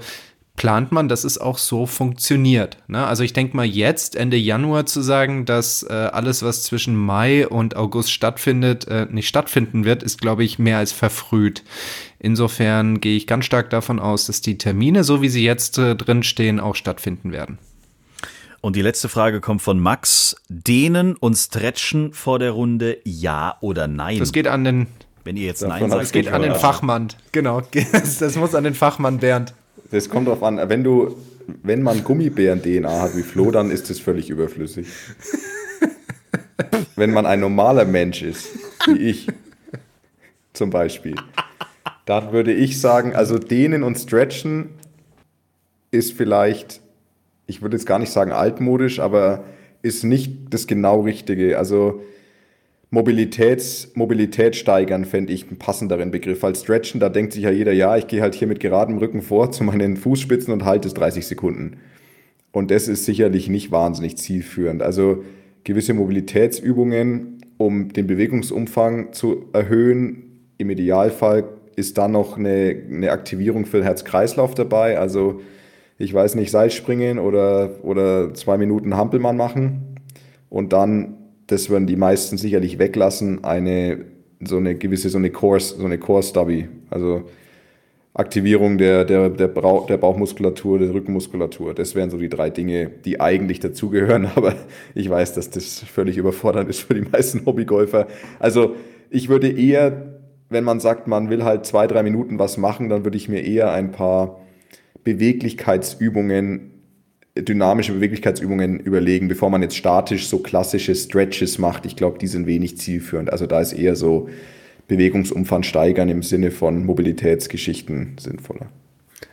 plant man, dass es auch so funktioniert. Ne? Also ich denke mal jetzt, Ende Januar zu sagen, dass äh, alles, was zwischen Mai und August stattfindet, äh, nicht stattfinden wird, ist, glaube ich, mehr als verfrüht. Insofern gehe ich ganz stark davon aus, dass die Termine, so wie sie jetzt äh, drin stehen, auch stattfinden werden. Und die letzte Frage kommt von Max. Dehnen und stretchen vor der Runde, ja oder nein? Das geht an den, Wenn ihr jetzt Davon Nein sagt, das geht an den. Fachmann. Genau, das, (laughs) das muss an den Fachmann Bernd. Das kommt drauf an, wenn du, wenn man Gummibären-DNA hat wie Flo, dann ist das völlig überflüssig. wenn man ein normaler Mensch ist, wie ich zum Beispiel, dann würde ich sagen, also dehnen und stretchen ist vielleicht, ich würde jetzt gar nicht sagen altmodisch, aber ist nicht das genau Richtige. Also Mobilitäts, Mobilität steigern fände ich einen passenderen Begriff als Stretchen. Da denkt sich ja jeder, ja, ich gehe halt hier mit geradem Rücken vor zu meinen Fußspitzen und halte es 30 Sekunden. Und das ist sicherlich nicht wahnsinnig zielführend. Also gewisse Mobilitätsübungen, um den Bewegungsumfang zu erhöhen. Im Idealfall ist dann noch eine, eine Aktivierung für den Herz-Kreislauf dabei. Also ich weiß nicht, Seilspringen oder, oder zwei Minuten Hampelmann machen. Und dann, das würden die meisten sicherlich weglassen, eine so eine gewisse, so eine Core, so eine Core-Stubby. Also Aktivierung der, der, der, Brau der Bauchmuskulatur, der Rückenmuskulatur. Das wären so die drei Dinge, die eigentlich dazugehören. (laughs) Aber ich weiß, dass das völlig überfordernd ist für die meisten Hobbygolfer. Also ich würde eher, wenn man sagt, man will halt zwei, drei Minuten was machen, dann würde ich mir eher ein paar Beweglichkeitsübungen, dynamische Beweglichkeitsübungen überlegen, bevor man jetzt statisch so klassische Stretches macht. Ich glaube, die sind wenig zielführend. Also da ist eher so Bewegungsumfang steigern im Sinne von Mobilitätsgeschichten sinnvoller.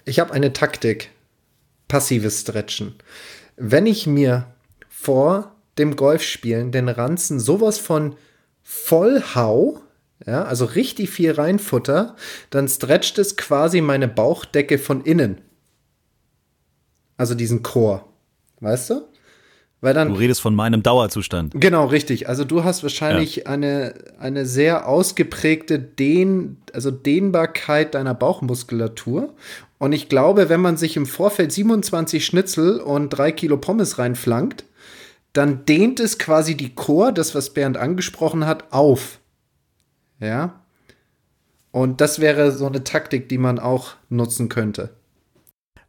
Ich habe eine Taktik. Passives Stretchen. Wenn ich mir vor dem Golfspielen den Ranzen sowas von voll hau, ja, also richtig viel reinfutter, dann stretcht es quasi meine Bauchdecke von innen. Also diesen Chor. Weißt du? Weil dann du redest von meinem Dauerzustand. Genau, richtig. Also du hast wahrscheinlich eine, eine sehr ausgeprägte Dehn, also Dehnbarkeit deiner Bauchmuskulatur. Und ich glaube, wenn man sich im Vorfeld 27 Schnitzel und drei Kilo Pommes reinflankt, dann dehnt es quasi die Chor, das, was Bernd angesprochen hat, auf. Ja. Und das wäre so eine Taktik, die man auch nutzen könnte.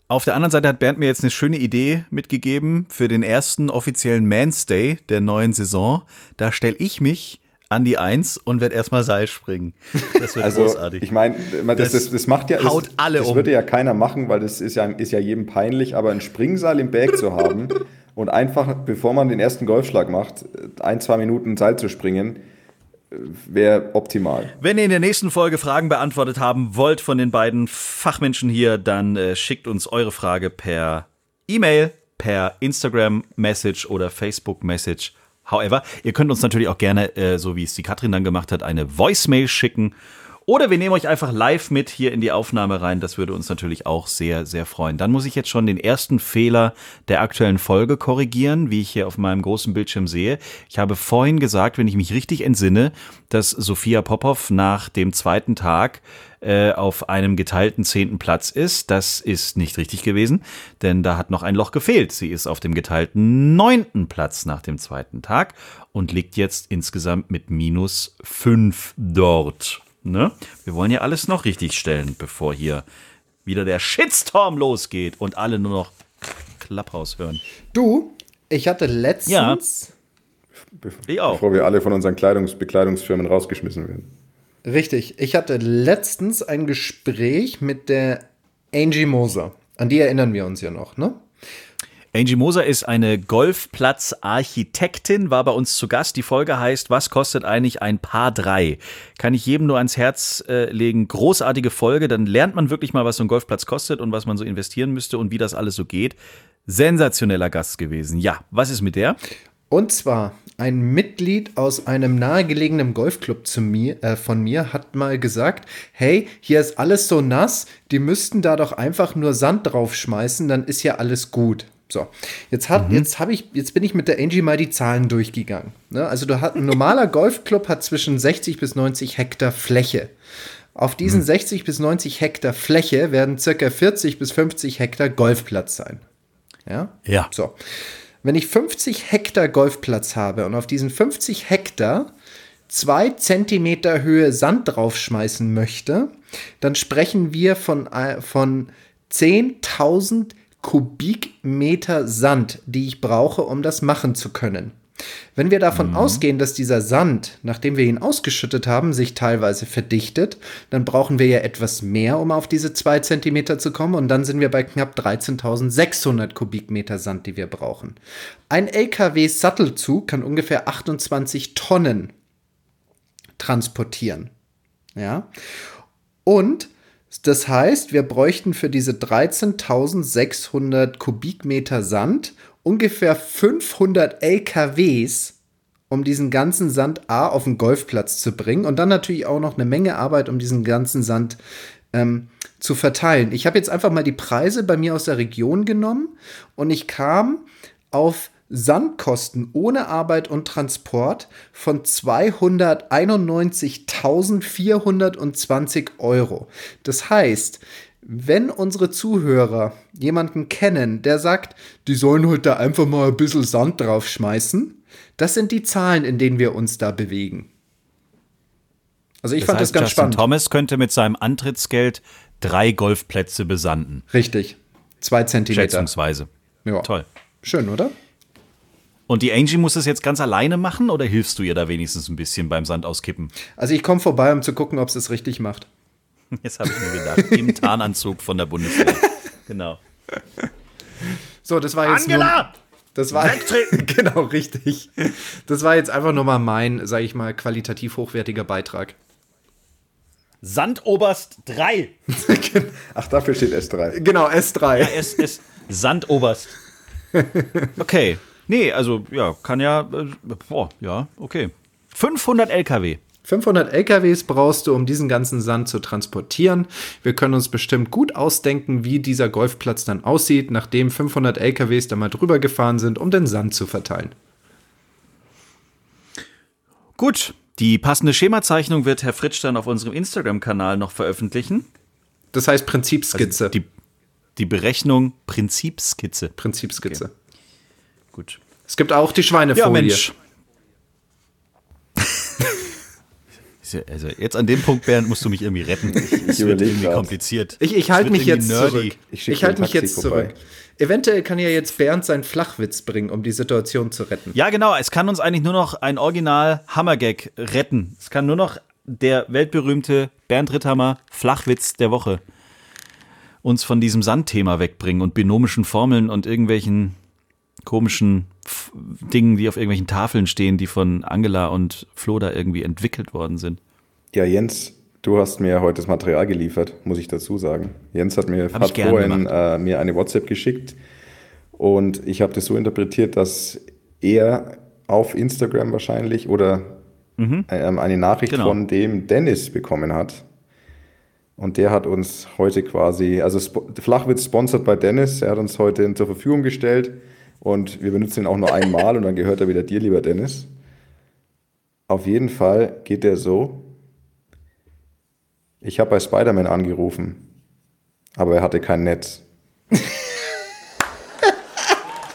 Auf der anderen Seite hat Bernd mir jetzt eine schöne Idee mitgegeben für den ersten offiziellen Man's Day der neuen Saison. Da stelle ich mich an die Eins und werde erstmal Seil springen. Das wird (laughs) Also großartig. ich meine, das, das, das macht ja, haut das, alle das um. würde ja keiner machen, weil das ist ja, ist ja jedem peinlich, aber ein Springseil im Bag zu haben (laughs) und einfach, bevor man den ersten Golfschlag macht, ein, zwei Minuten Seil zu springen, wäre optimal. Wenn ihr in der nächsten Folge Fragen beantwortet haben wollt von den beiden Fachmenschen hier, dann äh, schickt uns eure Frage per E-Mail, per Instagram-Message oder Facebook-Message. However, ihr könnt uns natürlich auch gerne, äh, so wie es die Katrin dann gemacht hat, eine Voicemail schicken. Oder wir nehmen euch einfach live mit hier in die Aufnahme rein. Das würde uns natürlich auch sehr, sehr freuen. Dann muss ich jetzt schon den ersten Fehler der aktuellen Folge korrigieren, wie ich hier auf meinem großen Bildschirm sehe. Ich habe vorhin gesagt, wenn ich mich richtig entsinne, dass Sophia Popov nach dem zweiten Tag äh, auf einem geteilten zehnten Platz ist. Das ist nicht richtig gewesen, denn da hat noch ein Loch gefehlt. Sie ist auf dem geteilten neunten Platz nach dem zweiten Tag und liegt jetzt insgesamt mit minus fünf dort. Ne? Wir wollen ja alles noch richtig stellen, bevor hier wieder der Shitstorm losgeht und alle nur noch Klapphaus hören. Du, Ich hatte letztens. Ich auch. Bevor wir alle von unseren Kleidungs Bekleidungsfirmen rausgeschmissen werden. Richtig. Ich hatte letztens ein Gespräch mit der Angie Moser. An die erinnern wir uns ja noch, ne? Angie Moser ist eine Golfplatzarchitektin, war bei uns zu Gast. Die Folge heißt, was kostet eigentlich ein Paar 3? Kann ich jedem nur ans Herz äh, legen. Großartige Folge, dann lernt man wirklich mal, was so ein Golfplatz kostet und was man so investieren müsste und wie das alles so geht. Sensationeller Gast gewesen. Ja, was ist mit der? Und zwar ein Mitglied aus einem nahegelegenen Golfclub zu mir, äh, von mir hat mal gesagt, hey, hier ist alles so nass, die müssten da doch einfach nur Sand draufschmeißen, dann ist ja alles gut. So, jetzt, hat, jetzt, hab ich, jetzt bin ich mit der Angie mal die Zahlen durchgegangen. Ne? Also du hat, ein normaler Golfclub hat zwischen 60 bis 90 Hektar Fläche. Auf diesen 60 bis 90 Hektar Fläche werden circa 40 bis 50 Hektar Golfplatz sein. Ja? Ja. So. Wenn ich 50 Hektar Golfplatz habe und auf diesen 50 Hektar zwei Zentimeter Höhe Sand draufschmeißen möchte, dann sprechen wir von, äh, von 10.000 Kubikmeter Sand, die ich brauche, um das machen zu können. Wenn wir davon ausgehen, dass dieser Sand, nachdem wir ihn ausgeschüttet haben, sich teilweise verdichtet, dann brauchen wir ja etwas mehr, um auf diese zwei Zentimeter zu kommen. Und dann sind wir bei knapp 13.600 Kubikmeter Sand, die wir brauchen. Ein LKW-Sattelzug kann ungefähr 28 Tonnen transportieren. Ja. Und das heißt, wir bräuchten für diese 13.600 Kubikmeter Sand ungefähr 500 LKWs, um diesen ganzen Sand A auf den Golfplatz zu bringen und dann natürlich auch noch eine Menge Arbeit, um diesen ganzen Sand ähm, zu verteilen. Ich habe jetzt einfach mal die Preise bei mir aus der Region genommen und ich kam auf Sandkosten ohne Arbeit und Transport von 291.420 Euro. Das heißt, wenn unsere Zuhörer jemanden kennen, der sagt, die sollen heute da einfach mal ein bisschen Sand draufschmeißen, das sind die Zahlen, in denen wir uns da bewegen. Also ich Das fand heißt, das ganz Justin spannend. Thomas könnte mit seinem Antrittsgeld drei Golfplätze besanden. Richtig. Zwei Zentimeter. Schätzungsweise. Ja. Toll. Schön, oder? Und die Angie muss es jetzt ganz alleine machen oder hilfst du ihr da wenigstens ein bisschen beim Sand auskippen? Also ich komme vorbei, um zu gucken, ob sie es richtig macht. (laughs) Jetzt habe ich mir gedacht, im Tarnanzug von der Bundeswehr. (laughs) Genau. So, das war jetzt Nur, das war (laughs) genau richtig. Das war jetzt einfach nur mal mein, sage ich mal, qualitativ hochwertiger Beitrag. Sandoberst 3. Ach, dafür steht S3. Genau, S3. Ja, es ist Sandoberst. Okay. Nee, also ja, kann ja, äh, boah, ja, okay. 500 LKW. 500 LKWs brauchst du, um diesen ganzen Sand zu transportieren. Wir können uns bestimmt gut ausdenken, wie dieser Golfplatz dann aussieht, nachdem 500 LKWs da mal drüber gefahren sind, um den Sand zu verteilen. Gut, die passende Schemazeichnung wird Herr Fritsch dann auf unserem Instagram-Kanal noch veröffentlichen. Das heißt Prinzipskizze. Die, die Berechnung Prinzipskizze. Prinzipskizze. Gut. Es gibt auch die Schweinefolie. Ja, Mensch. (laughs) Also jetzt an dem Punkt, Bernd, musst du mich irgendwie retten. Ich, es wird irgendwie grad. kompliziert. Ich, ich halte mich jetzt nerdy. zurück. Ich Ich, halte mich jetzt vorbei. zurück. Eventuell kann ja jetzt Bernd seinen Flachwitz bringen, um die Situation zu retten. Ja, genau. Es kann uns eigentlich nur noch ein Original Hammergag retten. Es kann nur noch der weltberühmte Bernd Ritthammer Flachwitz der Woche uns von diesem Sandthema wegbringen und binomischen Formeln und irgendwelchen komischen F Dingen, die auf irgendwelchen Tafeln stehen, die von Angela und Flo da irgendwie entwickelt worden sind. Ja, Jens, du hast mir heute das Material geliefert, muss ich dazu sagen. Jens hat mir hat vorhin äh, mir eine WhatsApp geschickt und ich habe das so interpretiert, dass er auf Instagram wahrscheinlich oder ähm, eine Nachricht Genau. von dem Dennis bekommen hat. Und der hat uns heute quasi, also Sp Flachwitz sponsert bei Dennis, er hat uns heute zur Verfügung gestellt und wir benutzen ihn auch nur einmal und dann gehört er wieder dir, lieber Dennis. Auf jeden Fall geht der so. Ich habe bei Spider-Man angerufen, aber er hatte kein Netz. (laughs)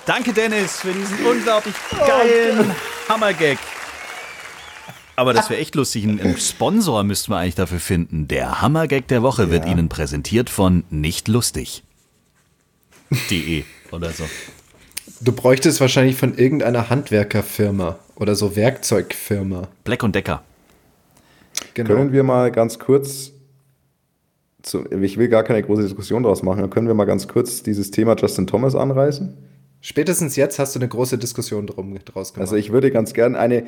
Danke, Dennis, für diesen unglaublich geilen Hammergag. Aber das wäre echt lustig. Einen Sponsor müssten wir eigentlich dafür finden. Der Hammergag der Woche wird Ihnen präsentiert von nicht lustig. De oder so. Du bräuchtest wahrscheinlich von irgendeiner Handwerkerfirma oder so Werkzeugfirma. Black und Decker. Genau. Können wir mal ganz kurz, zu, ich will gar keine große Diskussion daraus machen, aber können wir mal ganz kurz dieses Thema Justin Thomas anreißen? Spätestens jetzt hast du eine große Diskussion drum, draus gemacht. Also ich würde ganz gern eine,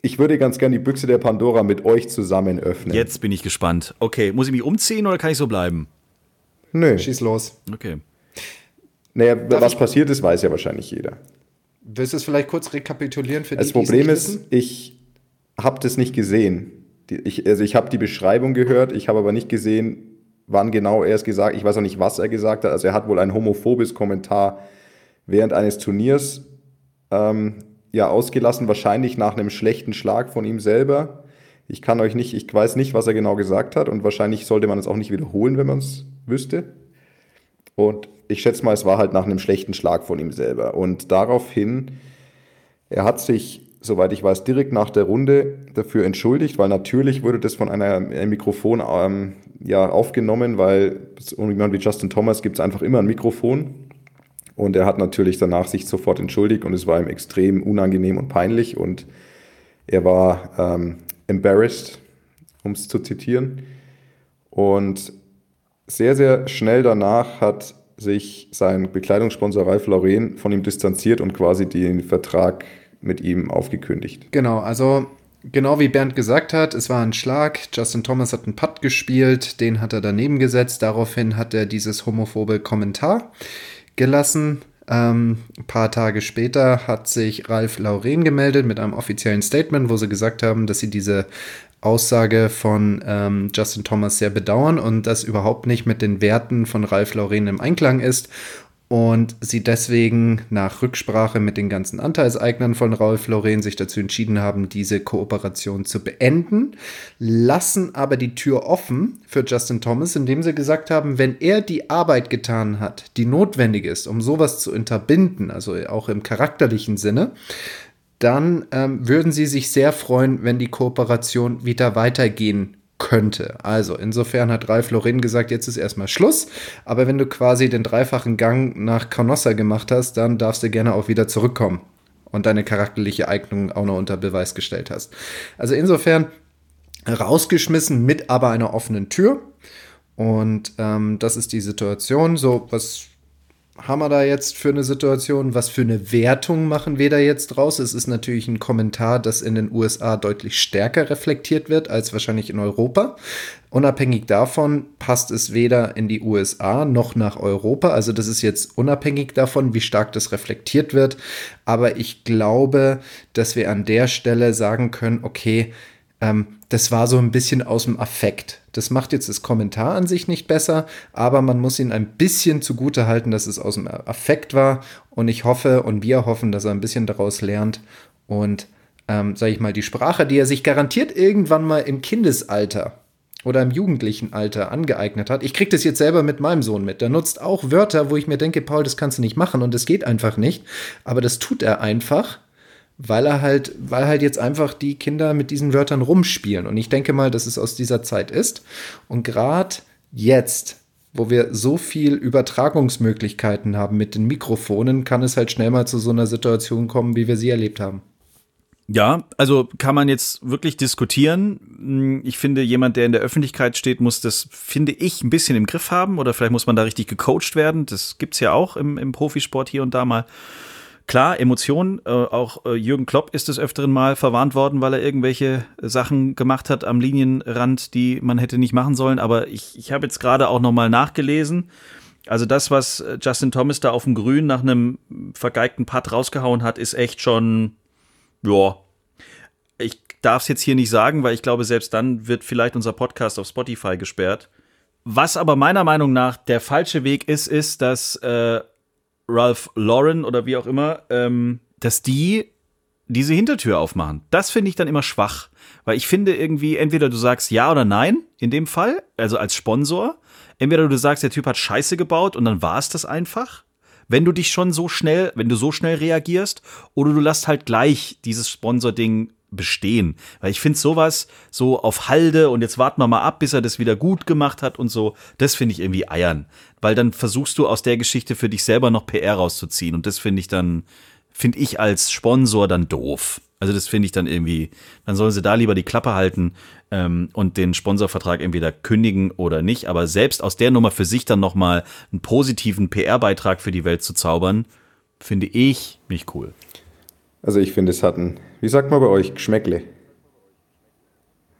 ich würde ganz gern die Büchse der Pandora mit euch zusammen öffnen. Jetzt bin ich gespannt. Okay, muss ich mich umziehen oder kann ich so bleiben? Nö. Schieß los. Okay. Naja, was passiert ist, weiß ja wahrscheinlich jeder. Willst du es vielleicht kurz rekapitulieren für Das die, es Problem ist, wissen? ich habe das nicht gesehen. Ich, also ich habe die Beschreibung gehört, ich habe aber nicht gesehen, wann genau er es gesagt Ich weiß auch nicht, was er gesagt hat. Also er hat wohl ein homophobes Kommentar während eines Turniers ähm, ja ausgelassen, wahrscheinlich nach einem schlechten Schlag von ihm selber. Ich kann euch nicht, ich weiß nicht, was er genau gesagt hat und wahrscheinlich sollte man es auch nicht wiederholen, wenn man es wüsste. Und ich schätze mal, es war halt nach einem schlechten Schlag von ihm selber. Und daraufhin, er hat sich, soweit ich weiß, direkt nach der Runde dafür entschuldigt, weil natürlich wurde das von einem Mikrofon ähm, ja, aufgenommen, weil um jemand wie Justin Thomas gibt es einfach immer ein Mikrofon. Und er hat natürlich danach sich sofort entschuldigt und es war ihm extrem unangenehm und peinlich und er war ähm, embarrassed, um es zu zitieren. Und sehr, sehr schnell danach hat sich sein Bekleidungssponsor Ralph Lauren von ihm distanziert und quasi den Vertrag mit ihm aufgekündigt. Genau, also genau wie Bernd gesagt hat, es war ein Schlag. Justin Thomas hat einen Putt gespielt, den hat er daneben gesetzt. Daraufhin hat er dieses homophobe Kommentar gelassen. Ähm, ein paar Tage später hat sich Ralf Lauren gemeldet mit einem offiziellen Statement, wo sie gesagt haben, dass sie diese Aussage von ähm, Justin Thomas sehr bedauern und das überhaupt nicht mit den Werten von Ralf Lauren im Einklang ist und sie deswegen nach Rücksprache mit den ganzen Anteilseignern von Ralf Lauren sich dazu entschieden haben, diese Kooperation zu beenden, lassen aber die Tür offen für Justin Thomas, indem sie gesagt haben, wenn er die Arbeit getan hat, die notwendig ist, um sowas zu unterbinden, also auch im charakterlichen Sinne, dann ähm, würden sie sich sehr freuen, wenn die Kooperation wieder weitergehen könnte. Also insofern hat Ralf Lauren gesagt, jetzt ist erstmal Schluss, aber wenn du quasi den dreifachen Gang nach Canossa gemacht hast, dann darfst du gerne auch wieder zurückkommen und deine charakterliche Eignung auch noch unter Beweis gestellt hast. Also insofern rausgeschmissen mit aber einer offenen Tür und ähm, das ist die Situation. So, was haben wir da jetzt für eine Situation? Was für eine Wertung machen wir da jetzt draus? Es ist natürlich ein Kommentar, das in den USA deutlich stärker reflektiert wird als wahrscheinlich in Europa. Unabhängig davon passt es weder in die USA noch nach Europa. Also das ist jetzt unabhängig davon, wie stark das reflektiert wird. Aber ich glaube, dass wir an der Stelle sagen können, okay, ähm, das war so ein bisschen aus dem Affekt. Das macht jetzt das Kommentar an sich nicht besser, aber man muss ihn ein bisschen zugute halten, dass es aus dem Affekt war. Und ich hoffe und wir hoffen, dass er ein bisschen daraus lernt und, ähm, sage ich mal, die Sprache, die er sich garantiert irgendwann mal im Kindesalter oder im jugendlichen Alter angeeignet hat. Ich kriege das jetzt selber mit meinem Sohn mit. Der nutzt auch Wörter, wo ich mir denke, Paul, das kannst du nicht machen und das geht einfach nicht. Aber das tut er einfach weil er halt, weil halt jetzt einfach die Kinder mit diesen Wörtern rumspielen. Und ich denke mal, dass es aus dieser Zeit ist. Und gerade jetzt, wo wir so viel Übertragungsmöglichkeiten haben mit den Mikrofonen, kann es halt schnell mal zu so einer Situation kommen, wie wir sie erlebt haben. Ja, also kann man jetzt wirklich diskutieren. Ich finde, jemand, der in der Öffentlichkeit steht, muss das, finde ich, ein bisschen im Griff haben oder vielleicht muss man da richtig gecoacht werden. Das gibt's ja auch im, im Profisport hier und da mal. Klar, Emotionen, äh, auch äh, Jürgen Klopp ist des Öfteren mal verwarnt worden, weil er irgendwelche Sachen gemacht hat am Linienrand, die man hätte nicht machen sollen. Aber ich, ich habe jetzt gerade auch nochmal nachgelesen. Also das, was äh, Justin Thomas da auf dem Grün nach einem vergeigten Putt rausgehauen hat, ist echt schon, ja. Ich darf es jetzt hier nicht sagen, weil ich glaube, selbst dann wird vielleicht unser Podcast auf Spotify gesperrt. Was aber meiner Meinung nach der falsche Weg ist, ist, dass äh, Ralph Lauren oder wie auch immer, ähm, dass die diese Hintertür aufmachen. Das finde ich dann immer schwach, weil ich finde irgendwie, entweder du sagst ja oder nein in dem Fall, also als Sponsor, entweder du sagst, der Typ hat Scheiße gebaut und dann war es das einfach, wenn du dich schon so schnell, wenn du so schnell reagierst, oder du lässt halt gleich dieses Sponsor-Ding bestehen. Weil ich finde sowas so auf Halde und jetzt warten wir mal ab, bis er das wieder gut gemacht hat und so, das finde ich irgendwie eiern. Weil dann versuchst du aus der Geschichte für dich selber noch PR rauszuziehen. Und das finde ich dann, finde ich als Sponsor dann doof. Also das finde ich dann irgendwie, dann sollen sie da lieber die Klappe halten ähm, und den Sponsorvertrag entweder kündigen oder nicht. Aber selbst aus der Nummer für sich dann nochmal einen positiven PR-Beitrag für die Welt zu zaubern, finde ich nicht cool. Also ich finde, es hat ein, wie sagt man bei euch, Geschmäckle.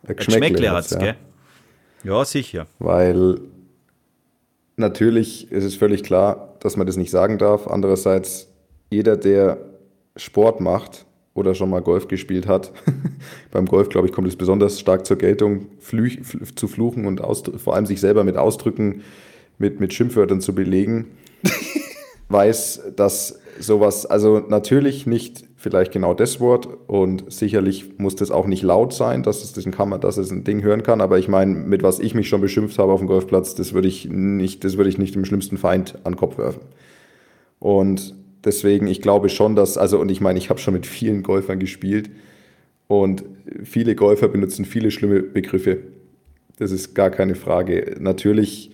Ein Geschmäckle hat's, gell? Ja, sicher. Weil natürlich ist es völlig klar, dass man das nicht sagen darf. Andererseits, jeder, der Sport macht oder schon mal Golf gespielt hat, (laughs) beim Golf, glaube ich, kommt es besonders stark zur Geltung, flüch, zu fluchen und vor allem sich selber mit Ausdrücken, mit, mit Schimpfwörtern zu belegen, (laughs) weiß, dass sowas, also natürlich nicht vielleicht genau das Wort und sicherlich muss das auch nicht laut sein, dass es, das kann dass es ein Ding hören kann, aber ich meine, mit was ich mich schon beschimpft habe auf dem Golfplatz, das würde ich nicht, das würde ich nicht dem schlimmsten Feind an den Kopf werfen. Und deswegen, ich glaube schon, dass, also und ich meine, ich habe schon mit vielen Golfern gespielt und viele Golfer benutzen viele schlimme Begriffe. Das ist gar keine Frage. Natürlich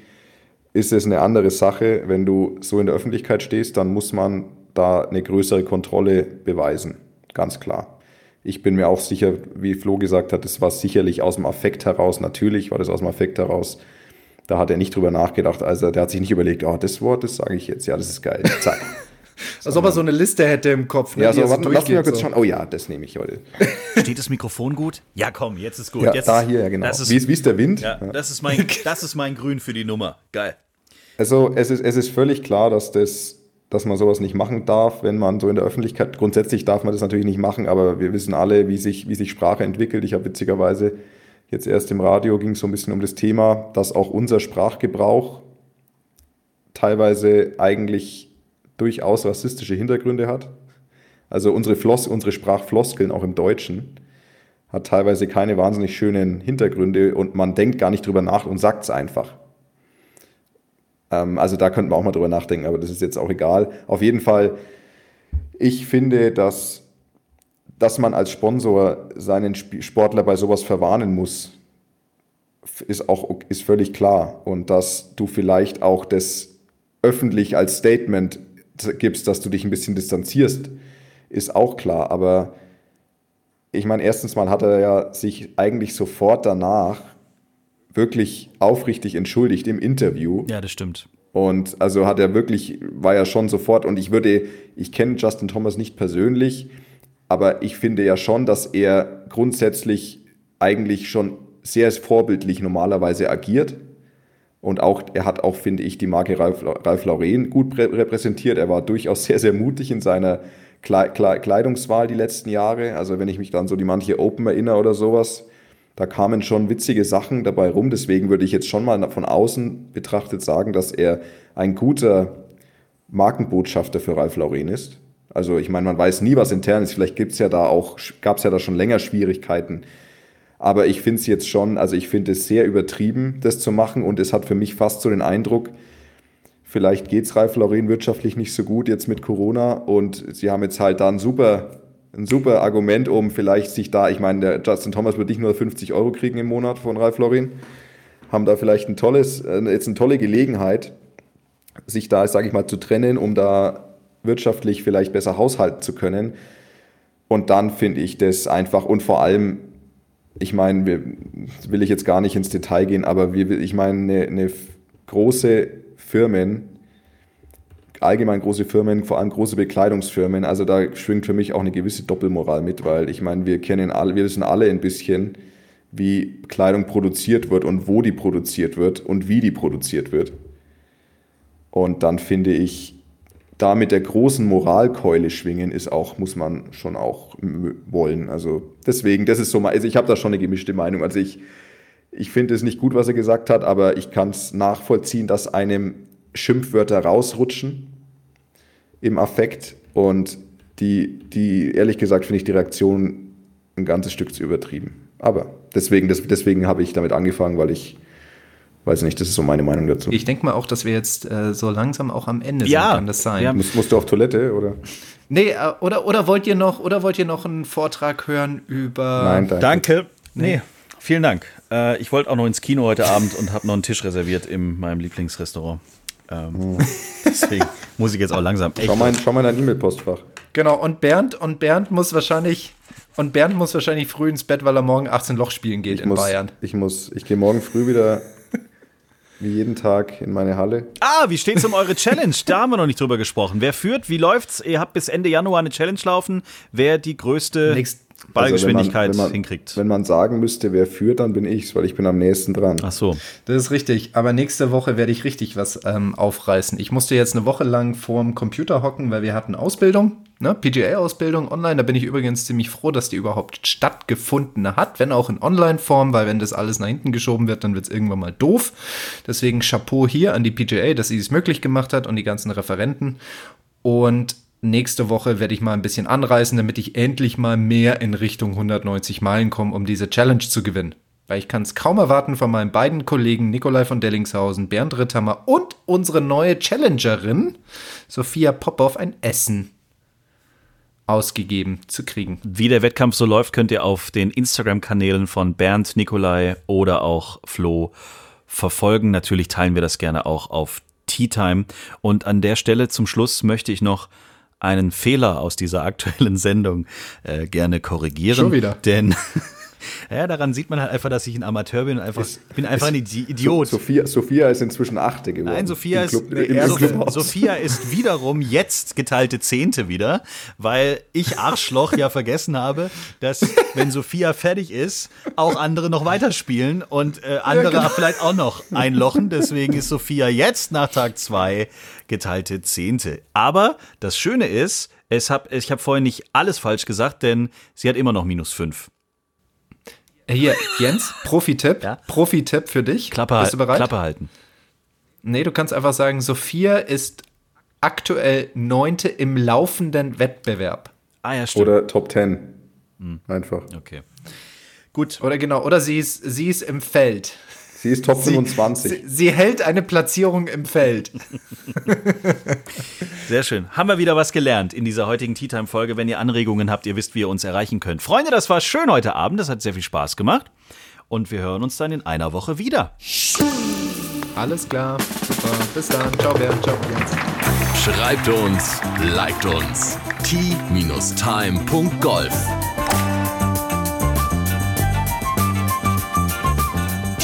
ist es eine andere Sache, wenn du so in der Öffentlichkeit stehst, dann muss man da eine größere Kontrolle beweisen, ganz klar. Ich bin mir auch sicher, wie Flo gesagt hat, das war sicherlich aus dem Affekt heraus, natürlich war das aus dem Affekt heraus. Da hat er nicht drüber nachgedacht, also der hat sich nicht überlegt, oh, das Wort, das sage ich jetzt, ja, das ist geil, zack. (laughs) Als ob er so eine Liste hätte im Kopf. Ne, ja, so, warte, lass mich mal kurz so. schauen. Oh ja, das nehme ich heute. (laughs) Steht das Mikrofon gut? Ja, komm, jetzt ist gut. Ja, jetzt da hier, ja, genau. Ist, wie, ist, wie ist der Wind? Ja, ja. Das, ist mein, (laughs) das ist mein Grün für die Nummer. Geil. Also es ist, es ist völlig klar, dass das dass man sowas nicht machen darf, wenn man so in der Öffentlichkeit, grundsätzlich darf man das natürlich nicht machen, aber wir wissen alle, wie sich, wie sich Sprache entwickelt. Ich habe witzigerweise jetzt erst im Radio ging es so ein bisschen um das Thema, dass auch unser Sprachgebrauch teilweise eigentlich durchaus rassistische Hintergründe hat. Also unsere, Floss, unsere Sprachfloskeln auch im Deutschen hat teilweise keine wahnsinnig schönen Hintergründe und man denkt gar nicht drüber nach und sagt es einfach. Ähm, also da könnten wir auch mal drüber nachdenken, aber das ist jetzt auch egal. Auf jeden Fall, ich finde, dass, dass man als Sponsor seinen Sportler bei sowas verwarnen muss, ist auch ist völlig klar. Und dass du vielleicht auch das öffentlich als Statement gibst, dass du dich ein bisschen distanzierst, ist auch klar. Aber ich meine, erstens mal hat er ja sich eigentlich sofort danach wirklich aufrichtig entschuldigt im Interview. Ja, das stimmt. Und also hat er wirklich, war ja schon sofort, und ich würde, ich kenne Justin Thomas nicht persönlich, aber ich finde ja schon, dass er grundsätzlich eigentlich schon sehr vorbildlich normalerweise agiert. Und auch, er hat auch, finde ich, die Marke Ralf, Ralf Lauren gut repräsentiert. Er war durchaus sehr, sehr mutig in seiner Kleidungswahl die letzten Jahre. Also wenn ich mich dann so die manche Open erinnere oder sowas, da kamen schon witzige Sachen dabei rum. Deswegen würde ich jetzt schon mal von außen betrachtet sagen, dass er ein guter Markenbotschafter für Ralf Lauren ist. Also ich meine, man weiß nie, was intern ist. Vielleicht gibt's ja da auch, gab es ja da schon länger Schwierigkeiten. Aber ich finde es jetzt schon, also ich finde es sehr übertrieben, das zu machen. Und es hat für mich fast so den Eindruck, vielleicht geht's Ralf Lauren wirtschaftlich nicht so gut jetzt mit Corona. Und sie haben jetzt halt da einen super ein super Argument, um vielleicht sich da, ich meine, der Justin Thomas wird nicht nur 50 Euro kriegen im Monat von Ralf Laurin, haben da vielleicht ein tolles, äh, jetzt eine tolle Gelegenheit, sich da, sage ich mal, zu trennen, um da wirtschaftlich vielleicht besser haushalten zu können. Und dann finde ich das einfach und vor allem, ich meine, will ich jetzt gar nicht ins Detail gehen, aber wir, ich meine, eine, eine große Firmen allgemein große Firmen, vor allem große Bekleidungsfirmen. Also da schwingt für mich auch eine gewisse Doppelmoral mit, weil ich meine, wir kennen alle, wir wissen alle ein bisschen, wie Kleidung produziert wird und wo die produziert wird und wie die produziert wird. Und dann finde ich, da mit der großen Moralkeule schwingen ist auch, muss man schon auch wollen. Also deswegen, das ist so mal, also ich habe da schon eine gemischte Meinung. Also ich, ich finde es nicht gut, was er gesagt hat, aber ich kann es nachvollziehen, dass einem Schimpfwörter rausrutschen im Affekt und die, die ehrlich gesagt, finde ich die Reaktion ein ganzes Stück zu übertrieben. Aber deswegen, deswegen habe ich damit angefangen, weil ich weiß nicht, das ist so meine Meinung dazu. Ich denke mal auch, dass wir jetzt äh, so langsam auch am Ende ja, sind, kann das sein. Ja. Musst, musst, du auf Toilette oder? Nee, äh, oder, oder wollt ihr noch oder wollt ihr noch einen Vortrag hören über Nein, danke. Danke. Nee, vielen Dank. Äh, ich wollte auch noch ins Kino heute Abend und habe noch einen Tisch reserviert in meinem Lieblingsrestaurant. Ähm, (laughs) deswegen muss ich jetzt auch langsam echt. Schau mal, in- schau mal in dein E-Mail-Postfach. Genau, und Bernd, und Bernd muss wahrscheinlich, und Bernd muss wahrscheinlich früh ins Bett, weil er morgen 18 Loch spielen geht Ich in muss, Bayern. ich muss, ich gehe morgen früh wieder (laughs) wie jeden Tag in meine Halle. Ah, wie steht's um eure Challenge? Da haben wir noch nicht drüber gesprochen. Wer führt? Wie läuft's? Ihr habt bis Ende Januar eine Challenge laufen. Wer die größte Nächst- Ballgeschwindigkeit Also wenn man, wenn man, hinkriegt. Wenn man sagen müsste, wer führt, dann bin ich's, weil ich bin am nächsten dran. Ach so. Das ist richtig, aber nächste Woche werde ich richtig was ähm, aufreißen. Ich musste jetzt eine Woche lang vorm Computer hocken, weil wir hatten Ausbildung, ne? PGA-Ausbildung online. Da bin ich übrigens ziemlich froh, dass die überhaupt stattgefunden hat, wenn auch in Online-Form, weil wenn das alles nach hinten geschoben wird, dann wird es irgendwann mal doof. Deswegen Chapeau hier an die PGA, dass sie es möglich gemacht hat und die ganzen Referenten. Und nächste Woche werde ich mal ein bisschen anreißen, damit ich endlich mal mehr in Richtung 190 Meilen komme, um diese Challenge zu gewinnen. Weil ich kann es kaum erwarten, von meinen beiden Kollegen Nikolai von Dellingshausen, Bernd Ritthammer und unsere neue Challengerin Sophia Popov ein Essen ausgegeben zu kriegen. Wie der Wettkampf so läuft, könnt ihr auf den Instagram-Kanälen von Bernd, Nikolai oder auch Flo verfolgen. Natürlich teilen wir das gerne auch auf Tea Time. Und an der Stelle zum Schluss möchte ich noch einen Fehler aus dieser aktuellen (laughs) Sendung äh, gerne korrigieren. Schon wieder? Denn (laughs) ja, daran sieht man halt einfach, dass ich ein Amateur bin und einfach, bin einfach ein Idi- Idiot. Sophia, Sophia ist inzwischen Achte geworden. Nein, Sophia Im ist, Club, nee, Sof-. Sophia ist wiederum jetzt geteilte Zehnte wieder, weil ich Arschloch ja vergessen habe, dass wenn Sophia fertig ist, auch andere noch weiterspielen und äh, andere vielleicht auch noch einlochen. Deswegen ist Sophia jetzt nach Tag zwei geteilte Zehnte. Aber das Schöne ist, es hab, ich habe vorhin nicht alles falsch gesagt, denn sie hat immer noch minus fünf. Hier, Jens, Profi-Tipp. Ja? Profi-Tipp für dich. Klappe, Bist du bereit? Klappe halten. Nee, du kannst einfach sagen, Sophia ist aktuell Neunte im laufenden Wettbewerb. Ah ja, stimmt. Oder Top Ten. Hm. Einfach. okay. Gut. Oder genau, oder sie ist, sie ist im Feld. Sie ist Top Sie, 25. sie, sie hält eine Platzierung im Feld. (laughs) Sehr schön. Haben wir wieder was gelernt in dieser heutigen Tea Time Folge. Wenn ihr Anregungen habt, ihr wisst, wie ihr uns erreichen könnt. Freunde, das war schön heute Abend. Das hat sehr viel Spaß gemacht. Und wir hören uns dann in einer Woche wieder. Alles klar, super. Bis dann. Ciao, Bernd. Ciao, Jens. Schreibt uns, liked uns. t-time.golf